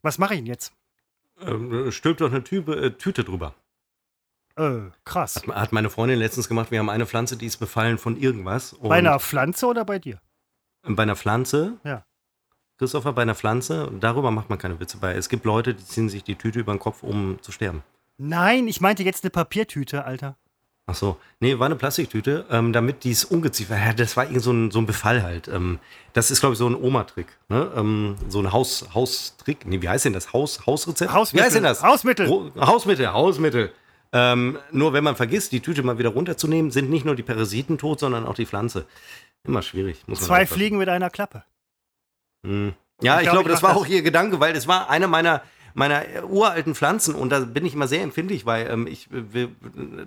[SPEAKER 2] Was mache ich denn jetzt?
[SPEAKER 1] Ähm, stülpt doch eine Tübe, äh, Tüte drüber.
[SPEAKER 2] Äh, krass.
[SPEAKER 1] Hat, hat, meine Freundin letztens gemacht. Wir haben eine Pflanze, die ist befallen von irgendwas.
[SPEAKER 2] bei einer Pflanze oder bei dir?
[SPEAKER 1] Bei einer Pflanze.
[SPEAKER 2] Ja.
[SPEAKER 1] Christopher, bei einer Pflanze. Darüber macht man keine Witze bei. Es gibt Leute, die ziehen sich die Tüte über den Kopf, um zu sterben.
[SPEAKER 2] Nein, ich meinte jetzt eine Papiertüte, Alter.
[SPEAKER 1] Ach so, nee, war eine Plastiktüte, ähm, damit dies Ungeziefer, ja, das war irgend so ein, so ein Befall halt. Ähm, das ist, glaube ich, so ein Oma-Trick, ne? ähm, so ein Haus, Haustrick. Nee, wie heißt denn das? Haus, Hausrezept?
[SPEAKER 2] Hausmittel. Wie heißt denn das?
[SPEAKER 1] Hausmittel. Hausmittel, Hausmittel. Ähm, nur wenn man vergisst, die Tüte mal wieder runterzunehmen, sind nicht nur die Parasiten tot, sondern auch die Pflanze. Immer schwierig.
[SPEAKER 2] Zwei Fliegen mit einer Klappe.
[SPEAKER 1] Hm. Ja, ich, ich glaube, das war das. auch ihr Gedanke, weil das war eine meiner, meiner uralten Pflanzen und da bin ich immer sehr empfindlich, weil ähm, ich, will,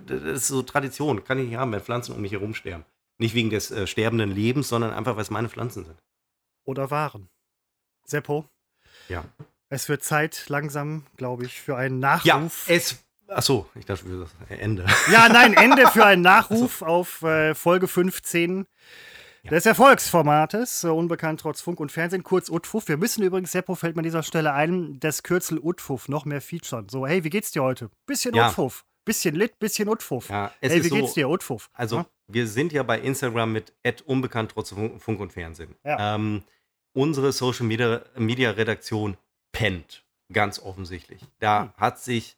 [SPEAKER 1] das ist so Tradition, kann ich nicht haben, wenn Pflanzen um mich herum sterben. Nicht wegen des äh, sterbenden Lebens, sondern einfach, weil es meine Pflanzen sind.
[SPEAKER 2] Oder waren. Seppo?
[SPEAKER 1] Ja.
[SPEAKER 2] Es wird Zeit langsam, glaube ich, für einen Nachruf.
[SPEAKER 1] Ja, es Ach so, ich dachte, wir das Ende.
[SPEAKER 2] Ja, nein, [laughs] Ende für einen Nachruf so. auf äh, Folge 15 ja. des Erfolgsformates, äh, unbekannt trotz Funk und Fernsehen, kurz Utfuff. Wir müssen übrigens, Seppo fällt mir an dieser Stelle ein, das Kürzel Utfuff noch mehr featuren. So, hey, wie geht's dir heute? Bisschen ja. Utfuff. bisschen lit, bisschen Utfuff.
[SPEAKER 1] Ja, es
[SPEAKER 2] Ey,
[SPEAKER 1] ist
[SPEAKER 2] wie
[SPEAKER 1] so,
[SPEAKER 2] geht's dir, Utfuff?
[SPEAKER 1] Also,
[SPEAKER 2] Ja?
[SPEAKER 1] wir sind ja bei Instagram mit unbekannt trotz Funk Funk und Fernsehen. Ähm, unsere Social Media, Media Redaktion pennt, ganz offensichtlich. Da
[SPEAKER 2] Hm.
[SPEAKER 1] hat sich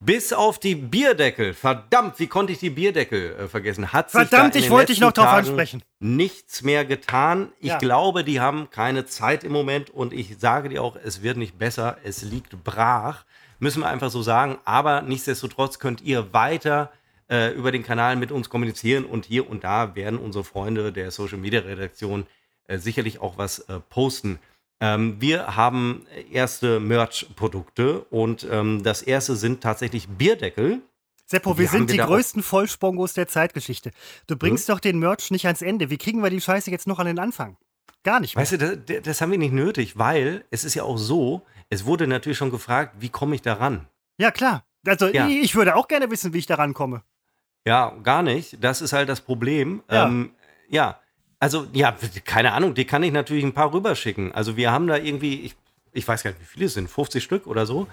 [SPEAKER 1] bis auf die Bierdeckel, verdammt, wie konnte ich die Bierdeckel äh, vergessen? Hat
[SPEAKER 2] Verdammt, ich wollte dich noch
[SPEAKER 1] Tagen
[SPEAKER 2] ansprechen.
[SPEAKER 1] Nichts mehr getan. Ich
[SPEAKER 2] Ja.
[SPEAKER 1] glaube, die haben keine Zeit im Moment und ich sage dir auch, es wird nicht besser. Es liegt brach. Müssen wir einfach so sagen. Aber nichtsdestotrotz könnt ihr weiter äh, über den Kanal mit uns kommunizieren und hier und da werden unsere Freunde der Social Media Redaktion äh, sicherlich auch was äh, posten. Ähm, wir haben erste Merch-Produkte und ähm, das erste sind tatsächlich Bierdeckel.
[SPEAKER 2] Seppo, wir sind
[SPEAKER 1] wir
[SPEAKER 2] die größten Vollspongos der Zeitgeschichte. Du bringst doch den Merch nicht ans Ende. Wie kriegen wir die Scheiße jetzt noch an den Anfang? Gar nicht mehr.
[SPEAKER 1] Weißt du, das, das haben wir nicht nötig, weil es ist ja auch so, es wurde natürlich schon gefragt, wie komme ich da ran?
[SPEAKER 2] ja, klar. Also,
[SPEAKER 1] Ja.
[SPEAKER 2] ich, ich würde auch gerne wissen, wie ich da rankomme.
[SPEAKER 1] Ja, gar nicht. Das ist halt das Problem.
[SPEAKER 2] Ja.
[SPEAKER 1] Ähm, ja. Also, ja, keine Ahnung, die kann ich natürlich ein paar rüberschicken. Also, wir haben da irgendwie, ich, ich weiß gar nicht, wie viele es sind, 50 Stück oder so.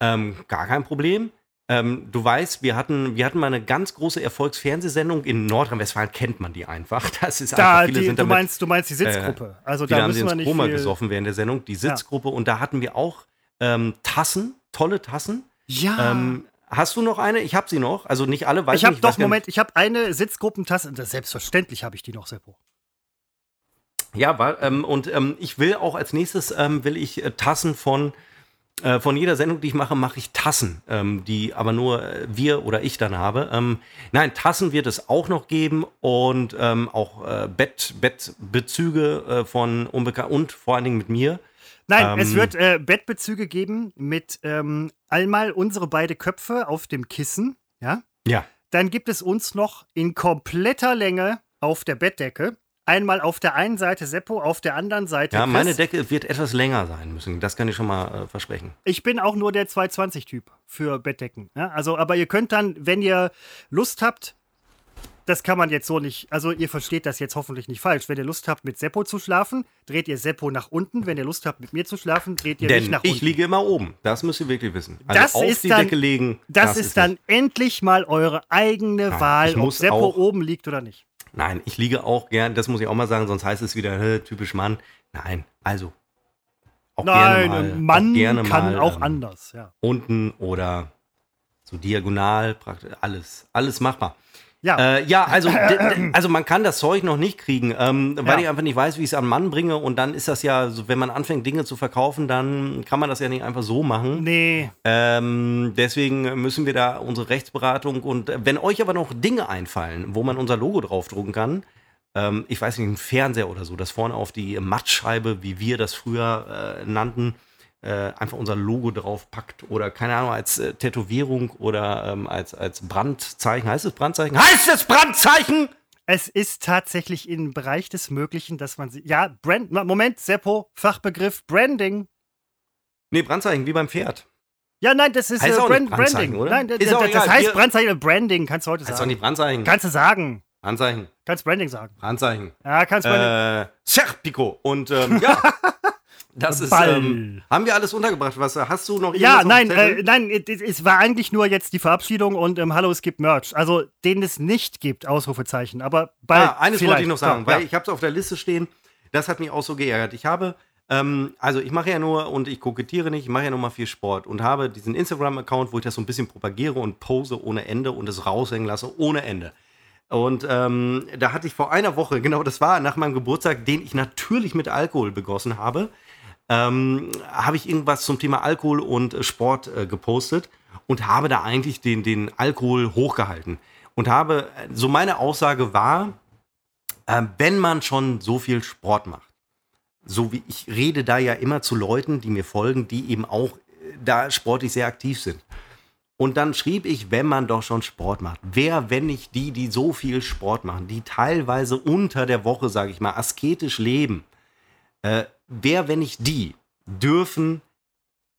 [SPEAKER 1] Ähm, gar kein Problem. Ähm, du weißt, wir hatten, wir hatten mal eine ganz große Erfolgsfernsehsendung in Nordrhein-Westfalen, kennt man die einfach. [laughs] Das ist
[SPEAKER 2] Da,
[SPEAKER 1] einfach, viele
[SPEAKER 2] die,
[SPEAKER 1] sind
[SPEAKER 2] du,
[SPEAKER 1] damit
[SPEAKER 2] meinst, du meinst die Sitzgruppe. also,
[SPEAKER 1] Viele
[SPEAKER 2] da
[SPEAKER 1] haben sie
[SPEAKER 2] wir
[SPEAKER 1] ins
[SPEAKER 2] nicht
[SPEAKER 1] Koma
[SPEAKER 2] viel...
[SPEAKER 1] gesoffen während der Sendung, die Sitzgruppe. Und da hatten wir auch ähm, Tassen, tolle Tassen.
[SPEAKER 2] Ja.
[SPEAKER 1] Ähm, hast du noch eine? Ich habe sie noch. Also nicht alle, weiß
[SPEAKER 2] ich habe doch, Moment, ich habe eine Sitzgruppentasse. Selbstverständlich habe ich die noch, Seppo.
[SPEAKER 1] Ja, war, ähm, und ähm, ich will auch als nächstes, ähm, will ich äh, Tassen von, äh, von jeder Sendung, die ich mache, mache ich Tassen, ähm, die aber nur äh, wir oder ich dann habe. Ähm, nein, Tassen wird es auch noch geben und ähm, auch äh, Bett, Bettbezüge äh, von Unbekannt und vor allen Dingen mit mir.
[SPEAKER 2] Nein, es wird Bettbezüge geben mit einmal unsere beide Köpfe auf dem Kissen. Ja.
[SPEAKER 1] Ja.
[SPEAKER 2] Dann gibt es uns noch in kompletter Länge auf der Bettdecke. Einmal auf der einen Seite Seppo, auf der anderen Seite
[SPEAKER 1] Ja,
[SPEAKER 2] Chris.
[SPEAKER 1] meine Decke wird etwas länger sein müssen. Das kann ich schon mal äh, versprechen.
[SPEAKER 2] Ich bin auch nur der 220-Typ für Bettdecken. Ja, also, aber ihr könnt dann, wenn ihr Lust habt, das kann man jetzt so nicht, also ihr versteht das jetzt hoffentlich nicht falsch. Wenn ihr Lust habt, mit Seppo zu schlafen, dreht ihr Seppo nach unten. Wenn ihr Lust habt, mit mir zu schlafen, dreht ihr mich
[SPEAKER 1] Denn
[SPEAKER 2] nach
[SPEAKER 1] ich
[SPEAKER 2] unten.
[SPEAKER 1] liege immer oben. Das müsst ihr wirklich wissen. Also
[SPEAKER 2] Das
[SPEAKER 1] auf
[SPEAKER 2] ist
[SPEAKER 1] die
[SPEAKER 2] dann-
[SPEAKER 1] Decke legen.
[SPEAKER 2] das, ist dann
[SPEAKER 1] nicht-
[SPEAKER 2] endlich mal eure eigene
[SPEAKER 1] Nein,
[SPEAKER 2] Wahl,
[SPEAKER 1] ich
[SPEAKER 2] ob Seppo oben liegt oder nicht.
[SPEAKER 1] Nein, ich liege auch gern. Das muss ich auch mal sagen, sonst heißt es wieder typisch Mann. Nein, also auch
[SPEAKER 2] Nein,
[SPEAKER 1] gerne mal,
[SPEAKER 2] Mann
[SPEAKER 1] auch gerne
[SPEAKER 2] kann
[SPEAKER 1] mal,
[SPEAKER 2] auch
[SPEAKER 1] ähm,
[SPEAKER 2] anders, ja.
[SPEAKER 1] Unten oder so diagonal, praktisch alles, alles machbar.
[SPEAKER 2] Ja,
[SPEAKER 1] Äh, ja, also, [coughs] also man kann das Zeug noch nicht kriegen, ähm, weil
[SPEAKER 2] Ja.
[SPEAKER 1] ich einfach nicht weiß, wie ich es an den Mann bringe. Und dann ist das ja, so, wenn man anfängt, Dinge zu verkaufen, dann kann man das ja nicht einfach so machen.
[SPEAKER 2] nee.
[SPEAKER 1] Ähm, deswegen müssen wir da unsere Rechtsberatung und äh, wenn euch aber noch Dinge einfallen, wo man unser Logo draufdrucken kann, ähm, ich weiß nicht, ein Fernseher oder so, das vorne auf die Mattscheibe, wie wir das früher äh, nannten, äh, einfach unser Logo drauf packt oder keine Ahnung, als äh, Tätowierung oder ähm, als, als Brandzeichen. Heißt es Brandzeichen? Heißt es Brandzeichen?
[SPEAKER 2] Es ist tatsächlich im Bereich des Möglichen, dass man sie. Ja, Brand. Moment, Seppo, Fachbegriff Branding.
[SPEAKER 1] Nee, Brandzeichen, wie beim Pferd.
[SPEAKER 2] Ja, nein, das ist
[SPEAKER 1] Heißt
[SPEAKER 2] äh,
[SPEAKER 1] auch
[SPEAKER 2] Brand, Branding.
[SPEAKER 1] oder?
[SPEAKER 2] Nein,
[SPEAKER 1] Ist
[SPEAKER 2] das,
[SPEAKER 1] auch
[SPEAKER 2] das heißt Brandzeichen, Branding, kannst du heute
[SPEAKER 1] Heißt auch
[SPEAKER 2] sagen.
[SPEAKER 1] nicht Brandzeichen.
[SPEAKER 2] Kannst du sagen.
[SPEAKER 1] Brandzeichen.
[SPEAKER 2] Kannst Branding sagen.
[SPEAKER 1] Brandzeichen.
[SPEAKER 2] Ja, kannst Branding.
[SPEAKER 1] Äh, Serpico. Und ähm, ja, [laughs] das ist. Ähm, haben wir alles untergebracht? Was hast du noch
[SPEAKER 2] ja, nein, äh, nein, es, war eigentlich nur jetzt die Verabschiedung und ähm, Hallo, es gibt Merch. Also, den es nicht gibt, Ausrufezeichen. Aber bald.
[SPEAKER 1] ah, eines wollte ich noch sagen,
[SPEAKER 2] Ja,
[SPEAKER 1] weil ich habe es auf der Liste stehen. Das hat mich auch so geärgert. Ich habe, ähm, also ich mache ja nur und ich kokettiere nicht, ich mache ja nur mal viel Sport und habe diesen Instagram-Account, wo ich das so ein bisschen propagiere und pose ohne Ende und es raushängen lasse ohne Ende. Und ähm, da hatte ich vor einer Woche, genau das war nach meinem Geburtstag, den ich natürlich mit Alkohol begossen habe, ähm, habe ich irgendwas zum Thema Alkohol und äh, Sport äh, gepostet und habe da eigentlich den, den Alkohol hochgehalten. Und habe, äh, so meine Aussage war, äh, wenn man schon so viel Sport macht, so wie ich rede da ja immer zu Leuten, die mir folgen, die eben auch äh, da sportlich sehr aktiv sind. Und dann schrieb ich, wenn man doch schon Sport macht, wer, wenn nicht die, die so viel Sport machen, die teilweise unter der Woche, sage ich mal, asketisch leben, äh, wer, wenn nicht die, dürfen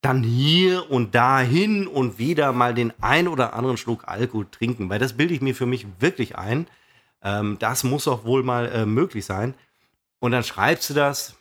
[SPEAKER 1] dann hier und da hin und wieder mal den ein oder anderen Schluck Alkohol trinken, weil das bilde ich mir für mich wirklich ein. Ähm, das muss auch wohl mal äh, möglich sein. Und dann schreibst du das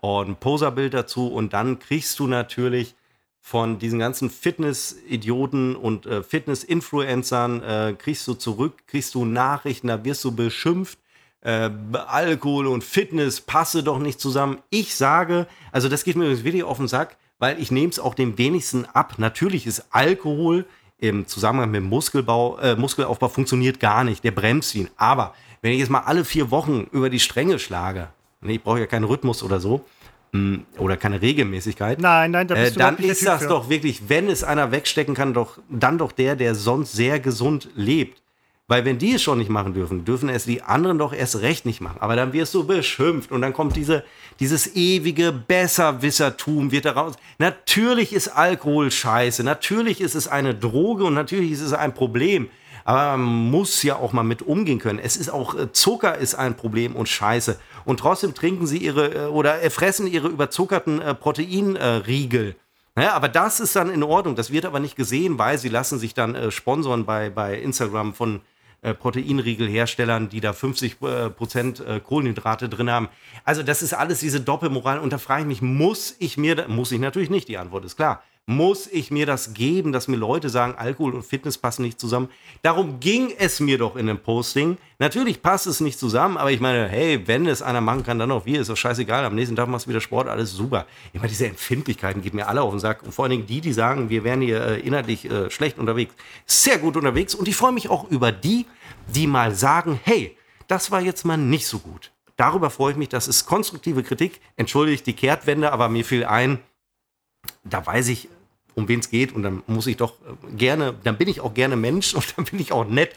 [SPEAKER 1] und ein Poserbild dazu und dann kriegst du natürlich von diesen ganzen Fitness-Idioten und äh, Fitness-Influencern äh, kriegst du zurück, kriegst du Nachrichten, da wirst du beschimpft. Äh, Alkohol und Fitness passe doch nicht zusammen. Ich sage, also das geht mir wirklich auf den Sack, weil ich nehme es auch dem wenigsten ab. Natürlich ist Alkohol im Zusammenhang mit Muskelbau, äh, Muskelaufbau funktioniert gar nicht. Der bremst ihn. Aber wenn ich jetzt mal alle vier Wochen über die Stränge schlage, nee, ich brauche ja keinen Rhythmus oder so, hm, oder keine Regelmäßigkeit.
[SPEAKER 2] Nein, nein, da bist
[SPEAKER 1] äh, dann ist das für. doch wirklich, wenn es einer wegstecken kann, doch dann doch der, der sonst sehr gesund lebt. Weil wenn die es schon nicht machen dürfen, dürfen es die anderen doch erst recht nicht machen. Aber dann wirst du beschimpft und dann kommt diese, dieses ewige Besserwissertum wird daraus. Natürlich ist Alkohol scheiße, natürlich ist es eine Droge und natürlich ist es ein Problem. Aber man muss ja auch mal mit umgehen können. Es ist auch äh, Zucker ist ein Problem und Scheiße. Und trotzdem trinken sie ihre äh, oder fressen ihre überzuckerten äh, Proteinriegel. Naja, aber das ist dann in Ordnung. Das wird aber nicht gesehen, weil sie lassen sich dann äh, sponsoren bei, bei Instagram von äh, Proteinriegelherstellern, die da 50 äh, Prozent äh, Kohlenhydrate drin haben. Also das ist alles diese Doppelmoral. Und da frage ich mich, muss ich mir, muss ich natürlich nicht, die Antwort ist klar muss ich mir das geben, dass mir Leute sagen, Alkohol und Fitness passen nicht zusammen. Darum ging es mir doch in dem Posting. Natürlich passt es nicht zusammen, aber ich meine, hey, wenn es einer machen kann, dann auch wir, ist doch scheißegal. Am nächsten Tag machst du wieder Sport, alles super. Meine, diese Empfindlichkeiten geben mir alle auf den Sack. Und vor allen Dingen die, die sagen, wir wären hier äh, inhaltlich äh, schlecht unterwegs. Sehr gut unterwegs. Und ich freue mich auch über die, die mal sagen, hey, das war jetzt mal nicht so gut. Darüber freue ich mich, das ist konstruktive Kritik. Entschuldigt die Kehrtwende, aber mir fiel ein, da weiß ich, um wen es geht und dann muss ich doch äh, gerne, dann bin ich auch gerne Mensch [laughs] und dann bin ich auch nett.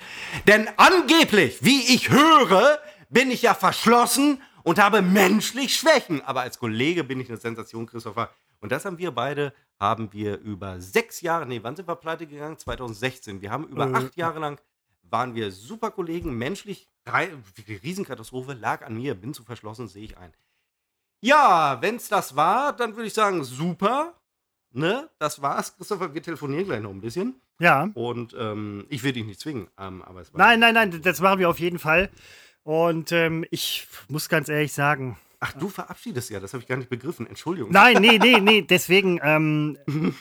[SPEAKER 1] Denn angeblich, wie ich höre, bin ich ja verschlossen und habe menschlich Schwächen. Aber als Kollege bin ich eine Sensation, Christopher. Und das haben wir beide, haben wir über sechs Jahre, nee, wann sind wir pleite gegangen? 2016. Wir haben über äh. acht Jahre lang, waren wir super Kollegen, menschlich, Riesenkatastrophe, lag an mir, bin zu verschlossen, sehe ich ein. Ja, wenn es das war, dann würde ich sagen, super. Ne, das war's. Christopher, wir telefonieren gleich noch ein bisschen.
[SPEAKER 2] Ja.
[SPEAKER 1] Und ähm, ich will dich nicht zwingen,
[SPEAKER 2] ähm, aber es war Nein, nein, nein, das machen wir auf jeden Fall. Und ähm, ich muss ganz ehrlich sagen,
[SPEAKER 1] Ach, du verabschiedest ja, das habe ich gar nicht begriffen. Entschuldigung.
[SPEAKER 2] Nein, nee, nee, nee, deswegen, ähm, [laughs]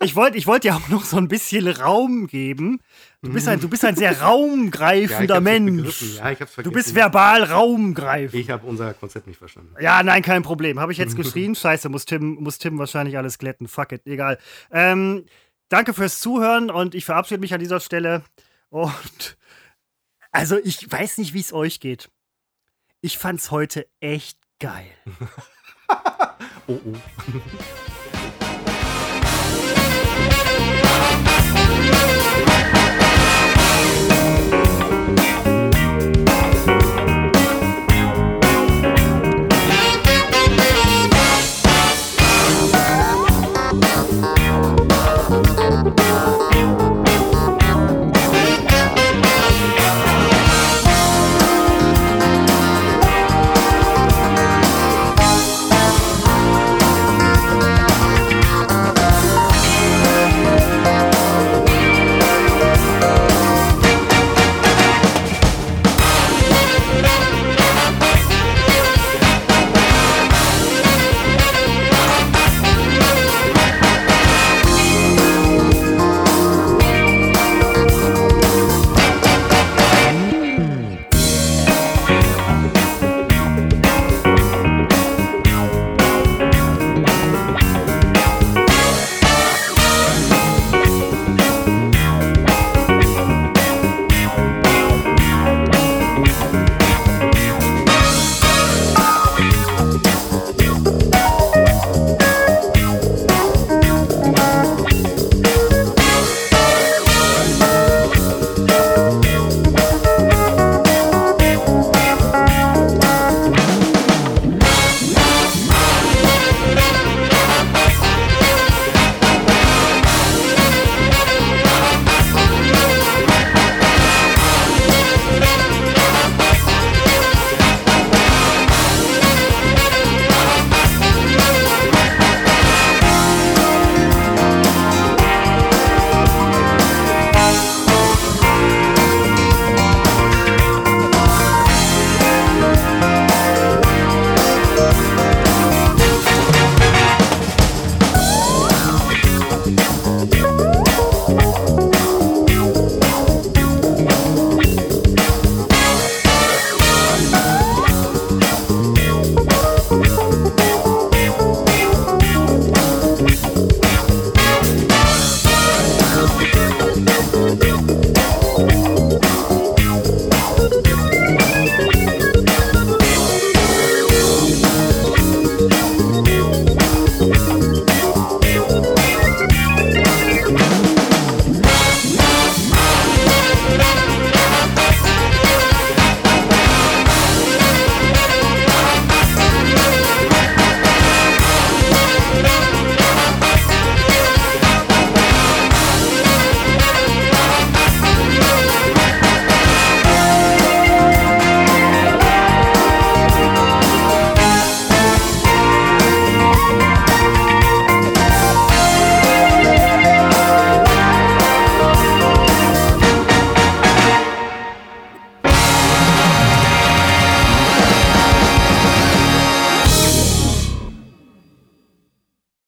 [SPEAKER 2] ich wollte ich wollt dir auch noch so ein bisschen Raum geben. Du bist ein, du bist ein sehr [laughs] raumgreifender ja, Mensch. Ja, ich hab's vergessen. Du bist verbal raumgreifend.
[SPEAKER 1] Ich habe unser Konzept nicht verstanden.
[SPEAKER 2] Ja, nein, kein Problem. Habe ich jetzt geschrien? [laughs] Scheiße, muss Tim, muss Tim wahrscheinlich alles glätten. Fuck it, egal. Ähm, danke fürs Zuhören und ich verabschiede mich an dieser Stelle. Und also ich weiß nicht, wie es euch geht. Ich fand's heute echt Geil. [laughs] oh oh.